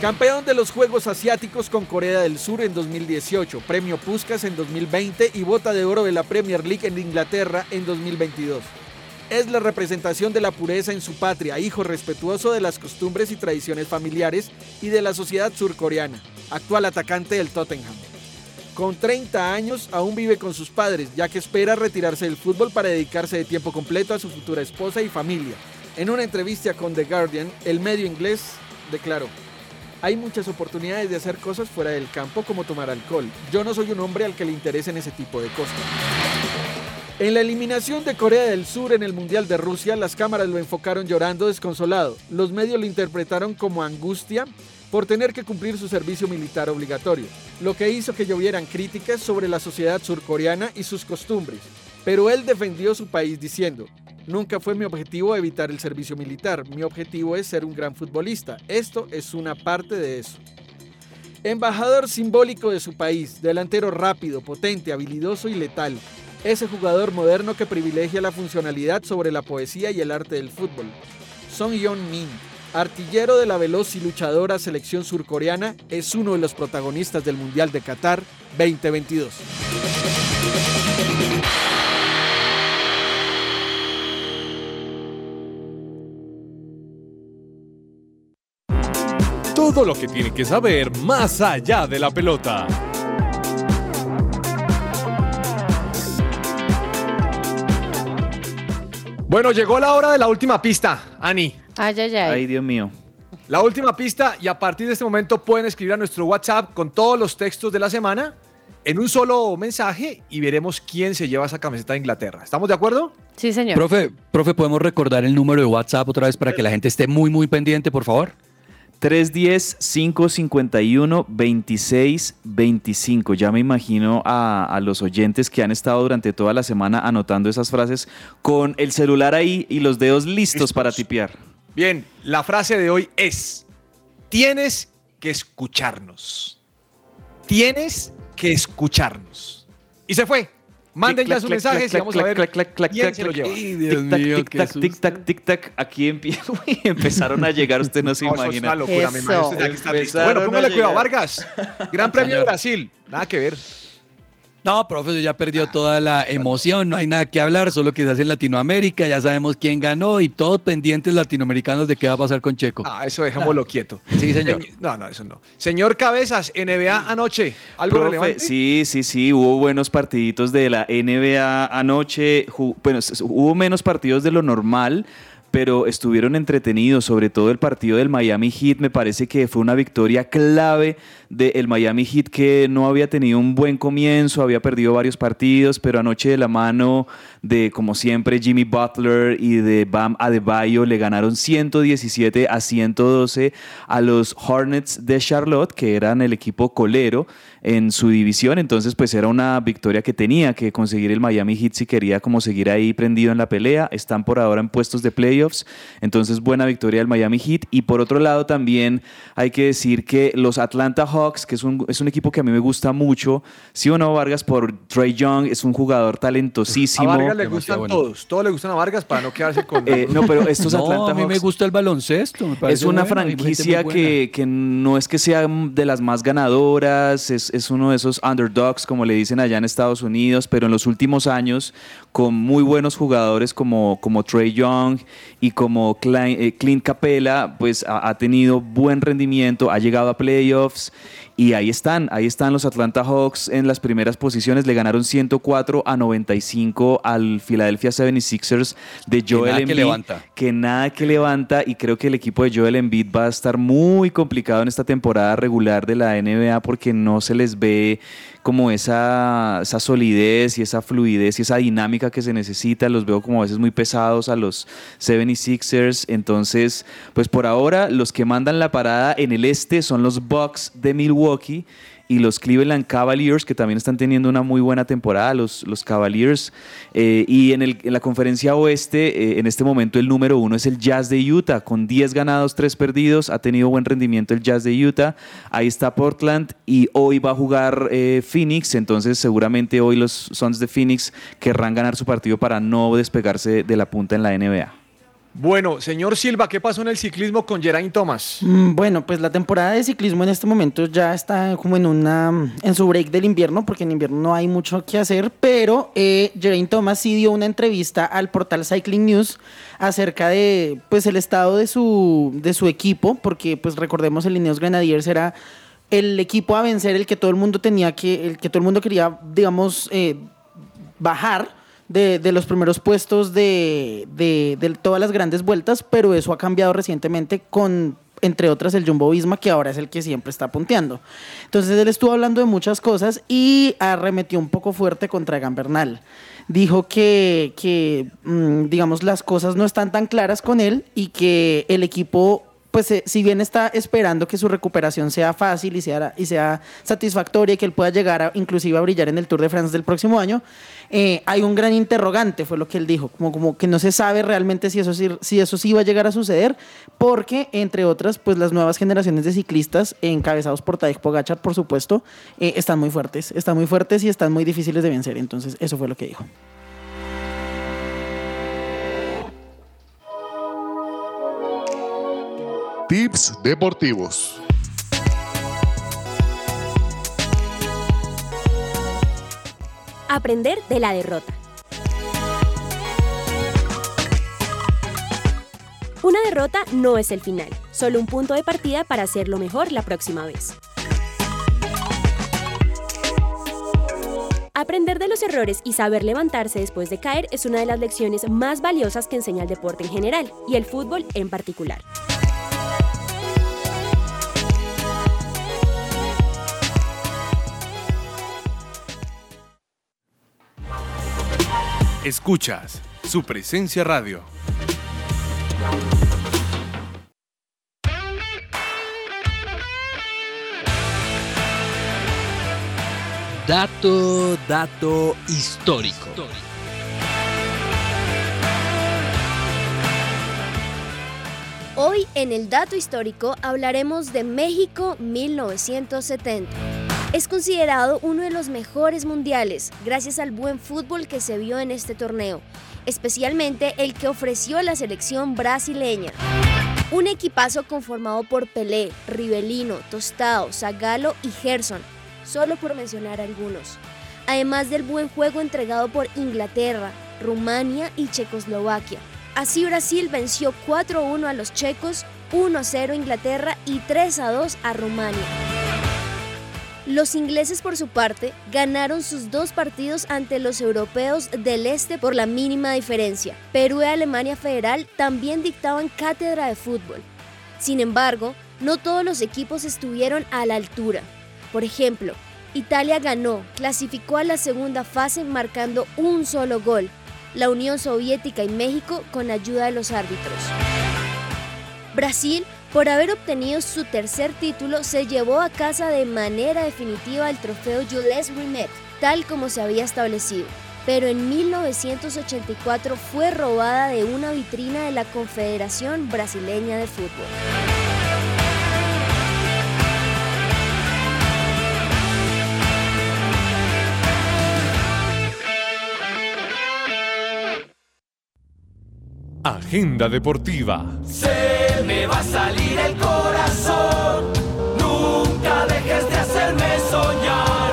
Campeón de los Juegos Asiáticos con Corea del Sur en 2018, Premio Puskas en 2020 y Bota de Oro de la Premier League en Inglaterra en 2022. Es la representación de la pureza en su patria, hijo respetuoso de las costumbres y tradiciones familiares y de la sociedad surcoreana, actual atacante del Tottenham. Con 30 años aún vive con sus padres, ya que espera retirarse del fútbol para dedicarse de tiempo completo a su futura esposa y familia. En una entrevista con The Guardian, el medio inglés declaró, hay muchas oportunidades de hacer cosas fuera del campo como tomar alcohol. Yo no soy un hombre al que le interesen ese tipo de cosas. En la eliminación de Corea del Sur en el Mundial de Rusia, las cámaras lo enfocaron llorando desconsolado. Los medios lo interpretaron como angustia por tener que cumplir su servicio militar obligatorio, lo que hizo que llovieran críticas sobre la sociedad surcoreana y sus costumbres. Pero él defendió su país diciendo, Nunca fue mi objetivo evitar el servicio militar, mi objetivo es ser un gran futbolista. Esto es una parte de eso. Embajador simbólico de su país, delantero rápido, potente, habilidoso y letal. Ese jugador moderno que privilegia la funcionalidad sobre la poesía y el arte del fútbol. Song Yeon-min, artillero de la veloz y luchadora selección surcoreana, es uno de los protagonistas del Mundial de Qatar 2022. Todo lo que tiene que saber más allá de la pelota. Bueno, llegó la hora de la última pista, Ani. Ay, ay, ay. Ay, Dios mío. La última pista y a partir de este momento pueden escribir a nuestro WhatsApp con todos los textos de la semana en un solo mensaje y veremos quién se lleva esa camiseta de Inglaterra. ¿Estamos de acuerdo? Sí, señor. Profe, profe, ¿podemos recordar el número de WhatsApp otra vez para que la gente esté muy, muy pendiente, por favor? 310-551-2625. Ya me imagino a, a los oyentes que han estado durante toda la semana anotando esas frases con el celular ahí y los dedos listos, para tipear. Bien, la frase de hoy es, tienes que escucharnos. Tienes que escucharnos. Y se fue. Manden ya sus clac, clac, mensajes y clac, vamos clac, a ver clac, clac, clac, quién clac, se lo clac. lleva. Tic tac, tic tac, tic tac. Aquí *laughs* empezaron a llegar, usted no se imagina. Bueno, póngale cuidado. Vargas. Gran premio de. Brasil. Nada que ver. No, profe, ya perdió toda la emoción, no hay nada que hablar, solo que se hace en Latinoamérica, ya sabemos quién ganó y todos pendientes latinoamericanos de qué va a pasar con Checo. Ah, eso dejémoslo quieto. Sí, señor. Señ- No, no, eso no. Señor Cabezas, NBA anoche. ¿Algo Profe, relevante? Sí, sí, sí, hubo buenos partiditos de la NBA anoche. Bueno, hubo menos partidos de lo normal, pero estuvieron entretenidos, sobre todo el partido del Miami Heat. Me parece que fue una victoria clave del Miami Heat que no había tenido un buen comienzo, había perdido varios partidos, pero anoche de la mano de, como siempre, Jimmy Butler y de Bam Adebayo le ganaron 117 a 112 a los Hornets de Charlotte, que eran el equipo colero en su división. Entonces, pues era una victoria que tenía que conseguir el Miami Heat si quería como seguir ahí prendido en la pelea. Están por ahora en puestos de playoffs. Entonces, buena victoria del Miami Heat. Y por otro lado, también hay que decir que los Atlanta que es un, es un equipo que a mí me gusta mucho, sí o no, Vargas, por Trey Young, es un jugador A talentosísimo. Vargas le Demasiado gustan bueno. todos. Todos le gustan a Vargas para no quedarse con. *laughs* Eh, no, pero estos *laughs* No, Atlanta a mí me Hawks- gusta el baloncesto. me Es una muy franquicia que, que no es que sea de las más ganadoras, es, es uno de esos underdogs, como le dicen allá en Estados Unidos, pero en los últimos años, con muy buenos jugadores como, como Trey Young y como Klein- eh, Clint Capella, pues ha, ha tenido buen rendimiento, ha llegado a playoffs y ahí están, ahí están los Atlanta Hawks en las primeras posiciones, le ganaron 104 a 95 al Philadelphia 76ers de Que Joel que Embiid levanta. que nada que levanta y creo que el equipo de Joel Embiid va a estar muy complicado en esta temporada regular de la NBA porque no se les ve como esa, esa solidez y esa fluidez y esa dinámica que se necesita. Los veo como a veces muy pesados a los 76ers. Entonces, pues por ahora los que mandan la parada en el este son los Bucks de Milwaukee y los Cleveland Cavaliers, que también están teniendo una muy buena temporada, los, los Cavaliers. Eh, y en, el- en la conferencia oeste, eh, en este momento el número uno es el Jazz de Utah, con 10 ganados, 3 perdidos. Ha tenido buen rendimiento el Jazz de Utah. Ahí está Portland y hoy va a jugar eh, Phoenix, entonces seguramente hoy los Suns de Phoenix querrán ganar su partido para no despegarse de la punta en la NBA. Bueno, señor Silva, ¿qué pasó en el ciclismo con Geraint Thomas? Mm, Bueno, pues la temporada de ciclismo en este momento ya está como en una en su break del invierno, porque en invierno no hay mucho que hacer, pero eh, Geraint Thomas sí dio una entrevista al portal Cycling News acerca de pues el estado de su de su equipo, porque pues recordemos el Ineos Grenadiers era el equipo a vencer, el que todo el mundo tenía que, el que todo el mundo quería, digamos, eh, bajar de, de los primeros puestos de, de- de todas las grandes vueltas, pero eso ha cambiado recientemente con, entre otras, el Jumbo Visma, que ahora es el que siempre está punteando. Entonces él estuvo hablando de muchas cosas y arremetió un poco fuerte contra Egan Bernal. Dijo que, que mm, digamos, las cosas no están tan claras con él y que el equipo pues eh, si bien está esperando que su recuperación sea fácil y sea, satisfactoria y que él pueda llegar a, inclusive a brillar en el Tour de France del próximo año, eh, hay un gran interrogante, fue lo que él dijo, como, como que no se sabe realmente si eso, si eso sí va a llegar a suceder, porque entre otras, pues las nuevas generaciones de ciclistas, encabezados por Tadej Pogacar, por supuesto, eh, están muy fuertes, están muy fuertes y están muy difíciles de vencer, entonces eso fue lo que dijo. Tips deportivos. Aprender de la derrota. Una derrota no es el final, solo un punto de partida para hacerlo mejor la próxima vez. Aprender de los errores y saber levantarse después de caer es una de las lecciones más valiosas que enseña el deporte en general y el fútbol en particular. Escuchas su presencia radio. Dato, dato histórico. Hoy en el dato histórico hablaremos de México 1970. Es considerado uno de los mejores mundiales gracias al buen fútbol que se vio en este torneo, especialmente el que ofreció la selección brasileña. Un equipazo conformado por Pelé, Rivelino, Tostado, Zagalo y Gerson, solo por mencionar algunos. Además del buen juego entregado por Inglaterra, Rumania y Checoslovaquia. Así Brasil venció 4-1 a los checos, 1-0 a Inglaterra y 3-2 a Rumania. Los ingleses por su parte ganaron sus dos partidos ante los europeos del este por la mínima diferencia. Perú y Alemania Federal también dictaban cátedra de fútbol. Sin embargo, no todos los equipos estuvieron a la altura. Por ejemplo, Italia ganó, clasificó a la segunda fase marcando un solo gol. La Unión Soviética y México con ayuda de los árbitros. Brasil por haber obtenido su tercer título, se llevó a casa de manera definitiva el trofeo Jules Rimet, tal como se había establecido. Pero en 1984 fue robada de una vitrina de la Confederación Brasileña de Fútbol. Agenda deportiva. Se me va a salir el corazón. Nunca dejes de hacerme soñar.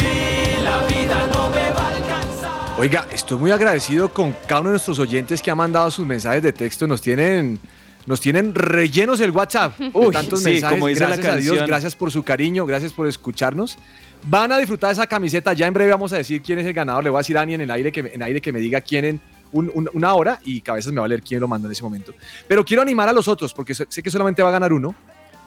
Y la vida no me va a alcanzar. Oiga, estoy muy agradecido con cada uno de nuestros oyentes que ha mandado sus mensajes de texto. Nos tienen, nos tienen rellenos el WhatsApp. de Uy, tantos sí, mensajes. como dice la gracias a Dios, gracias por su cariño, gracias por escucharnos. Van a disfrutar de esa camiseta. Ya en breve vamos a decir quién es el ganador. Le voy a decir a Dani en el aire que, me- en aire que me diga quién en un- un- una hora y cabezas me va a leer quién lo mandó en ese momento. Pero quiero animar a los otros porque sé que solamente va a ganar uno.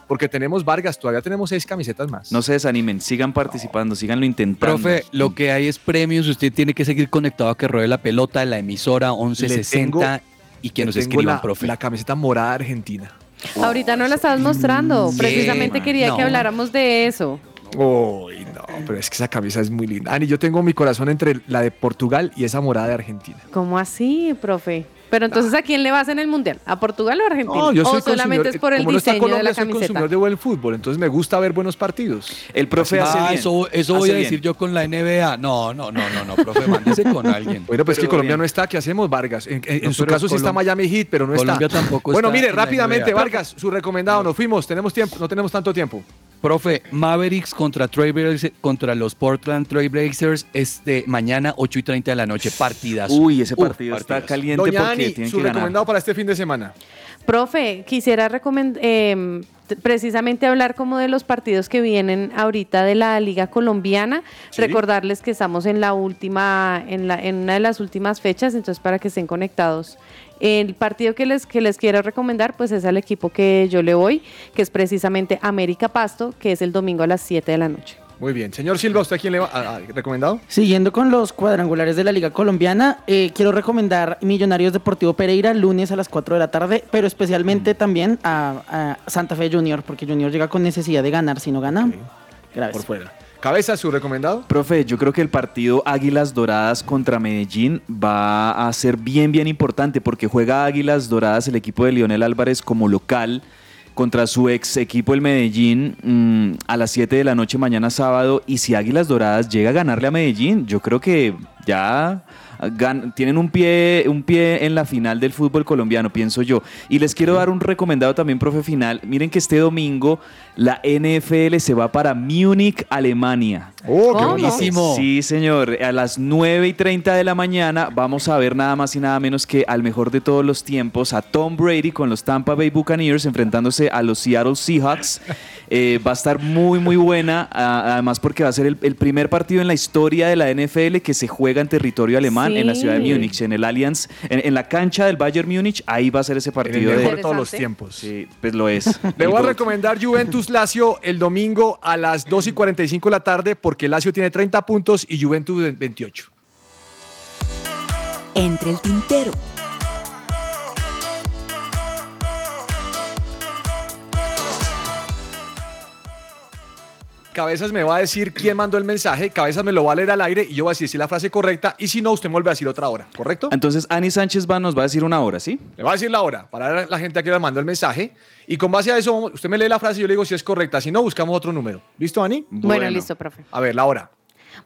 Porque tenemos Vargas, todavía tenemos seis camisetas más. No se desanimen, sigan participando, síganlo intentando. Profe, lo que hay es premios. Usted tiene que seguir conectado a que ruede la pelota en la emisora 1160 y que nos tengo escriban, la, profe. la camiseta morada argentina. Ahorita no la estabas mostrando. Sí, Precisamente man, quería no. que habláramos de eso. Uy, no, pero es que esa camisa es muy linda. Ani, yo tengo mi corazón entre la de Portugal y esa morada de Argentina. ¿Cómo así, profe? Pero entonces, ¿a quién le vas en el mundial? ¿A Portugal o a Argentina? No, yo soy ¿O solamente es por el como no está diseño de Colombia, la soy camiseta? consumidor de buen fútbol, entonces me gusta ver buenos partidos. El profe hace Ah, bien. eso, eso hace voy a bien. decir yo con la NBA. No, no, no, no, no, profe, mándese con *laughs* alguien. Bueno, pues que Pero Colombia bien. no está, ¿qué hacemos, Vargas? En, en- en No, su caso sí está Miami Heat, pero no Colombia está. tampoco bueno, está mire, en la rápidamente. Vargas, su recomendado, nos fuimos, tenemos tiempo, no tenemos tanto tiempo. Profe, Mavericks contra Trailblazers, contra los Portland Trailblazers este mañana 8 y 30 de la noche, partidas. Uy, ese partido está caliente Doña porque Ani, tienen su que ganar. recomendado para este fin de semana. Profe, quisiera recomendar precisamente hablar como de los partidos que vienen ahorita de la Liga Colombiana. Sí. Recordarles que estamos en la última, en la, en una de las últimas fechas, entonces para que estén conectados. El partido que les, que les quiero recomendar, pues es al equipo que yo le voy, que es precisamente América Pasto, que es el domingo a las 7 de la noche. Muy bien. Señor Silva, ¿usted a quién le va a, a- recomendado? Siguiendo con los cuadrangulares de la Liga Colombiana, eh, quiero recomendar Millonarios Deportivo Pereira lunes a las 4 de la tarde, pero especialmente también a, a Santa Fe Junior, porque Junior llega con necesidad de ganar. Si no gana, graves. Por fuera. Cabeza, su recomendado. Profe, yo creo que el partido Águilas Doradas contra Medellín va a ser bien, bien importante porque juega Águilas Doradas el equipo de Lionel Álvarez como local contra su ex equipo el Medellín mm, a las 7 de la noche mañana sábado y si Águilas Doradas llega a ganarle a Medellín, yo creo que ya gan- tienen un pie, un pie en la final del fútbol colombiano, pienso yo. Y les quiero dar un recomendado también, profe final. Miren que este domingo la NFL se va para Múnich, Alemania. Oh, qué buenísimo. Sí, señor. A las 9 y 30 de la mañana vamos a ver nada más y nada menos que al mejor de todos los tiempos, a Tom Brady con los Tampa Bay Buccaneers enfrentándose a los Seattle Seahawks. Eh, va a estar muy, muy buena, a- además porque va a ser el, el primer partido en la historia de la NFL que se juega en territorio alemán, en la ciudad de. Múnich, en el Allianz, en, en la cancha del Bayern Múnich, ahí va a ser ese partido. mejor de todos los tiempos. Sí, pues lo es. *laughs* Le voy a El recomendar Juventus Lazio el domingo a las 2 y 45 de la tarde porque Lazio tiene 30 puntos y Juventus 28. Entre el tintero. Cabezas me va a decir quién mandó el mensaje, Cabezas me lo va a leer al aire y yo voy a decir si la frase correcta y si no, usted me vuelve a decir otra hora, ¿correcto? Entonces, Ani Sánchez va, nos va a decir una hora, ¿sí? Le va a decir la hora para ver a la gente a que le mandó el mensaje y con base a eso, usted me lee la frase y yo le digo si es correcta, si no, buscamos otro número. ¿Listo, Ani? Bueno, listo, profe. A ver, la hora.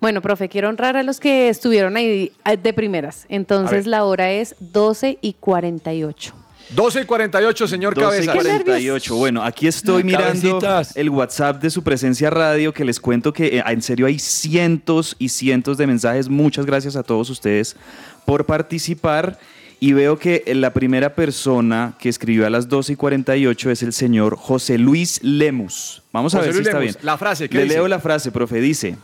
Bueno, profe, quiero honrar a los que estuvieron ahí eh, de primeras. Entonces la hora es 12 y 48. 12 y 48, señor 12 y Cabezas. 48. Bueno, aquí estoy mirando Cabecitas. el WhatsApp de su presencia radio que les cuento que eh, en serio hay cientos y cientos de mensajes. Muchas gracias a todos ustedes por participar. Y veo que la primera persona que escribió a las 12 y 48 es el señor José Luis Lemus. Vamos a José ver si Luis está Lemus, bien. la frase, ¿qué Le dice? leo la frase, profe. Dice,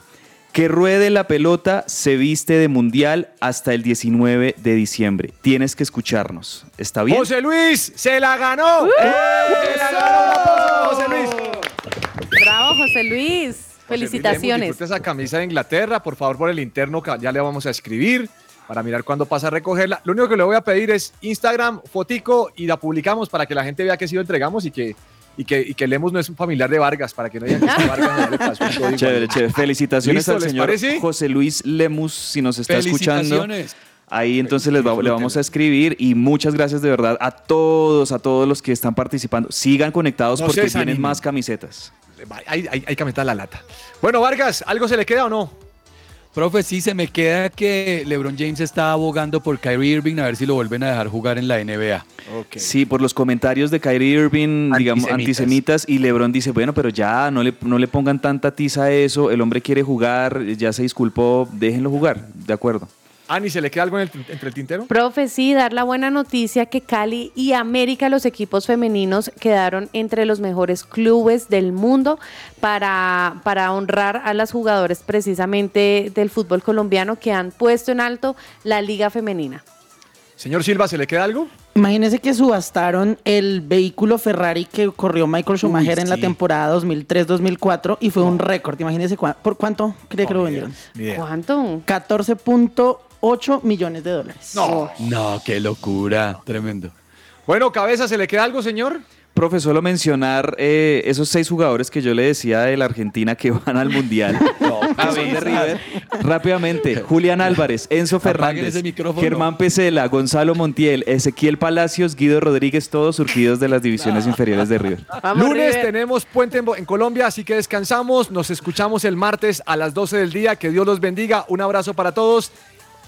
que ruede la pelota se viste de mundial hasta el 19 de diciembre. Tienes que escucharnos. ¿Está bien? José Luis, se la ganó. Se la ganó, José Luis. Bravo, José Luis. José Luis, Felicitaciones. disfrute esa camisa de Inglaterra, por favor, por el interno, que ya le vamos a escribir para mirar cuándo pasa a recogerla. Lo único que le voy a pedir es Instagram, fotico y la publicamos para que la gente vea que sí lo entregamos y que, y que, y que Lemos no es un familiar de Vargas, para que no digan que este Vargas no le pasó un código. Chévere, chévere. Felicitaciones al ¿Les señor parece? José Luis Lemus, si nos está escuchando. Felicitaciones. Ahí entonces les va- le vamos a escribir y muchas gracias de verdad a todos, a todos los que están participando. Sigan conectados No porque tienen más camisetas. Hay, hay, hay que meter la lata. Bueno, Vargas, ¿algo se le queda o no? Profe, sí se me queda que LeBron James está abogando por Kyrie Irving a ver si lo vuelven a dejar jugar en la NBA. Sí, por los comentarios de Kyrie Irving, digamos, Antisemitas. antisemitas, y LeBron dice, bueno, pero ya no le, no le pongan tanta tiza a eso, el hombre quiere jugar, ya se disculpó, déjenlo jugar, de acuerdo. Ani, ¿se le queda algo en el- entre el tintero? Profe, sí, dar la buena noticia que Cali y América, los equipos femeninos, quedaron entre los mejores clubes del mundo para, para honrar a las jugadoras precisamente del fútbol colombiano que han puesto en alto la liga femenina. Señor Silva, ¿se le queda algo? Imagínense que subastaron el vehículo Ferrari que corrió Michael Schumacher en la temporada 2003-2004 y fue un récord. Imagínense cua- por cuánto cree que lo vendieron. ¿Cuánto? 14.8 millones de dólares. No. No, qué locura. Tremendo. Bueno, cabeza, ¿se le queda algo, señor? Profe, solo mencionar eh, esos seis jugadores que yo le decía de la Argentina que *laughs* van al Mundial. que son de River. Rápidamente, Julián Álvarez, Enzo Fernández. Germán Pesela, Gonzalo Montiel, Ezequiel Palacios, Guido Rodríguez, todos surgidos de las divisiones inferiores de River. *laughs* Lunes tenemos puente en, en Colombia, así que descansamos. Nos escuchamos el martes a las 12 del día. Que Dios los bendiga. Un abrazo para todos.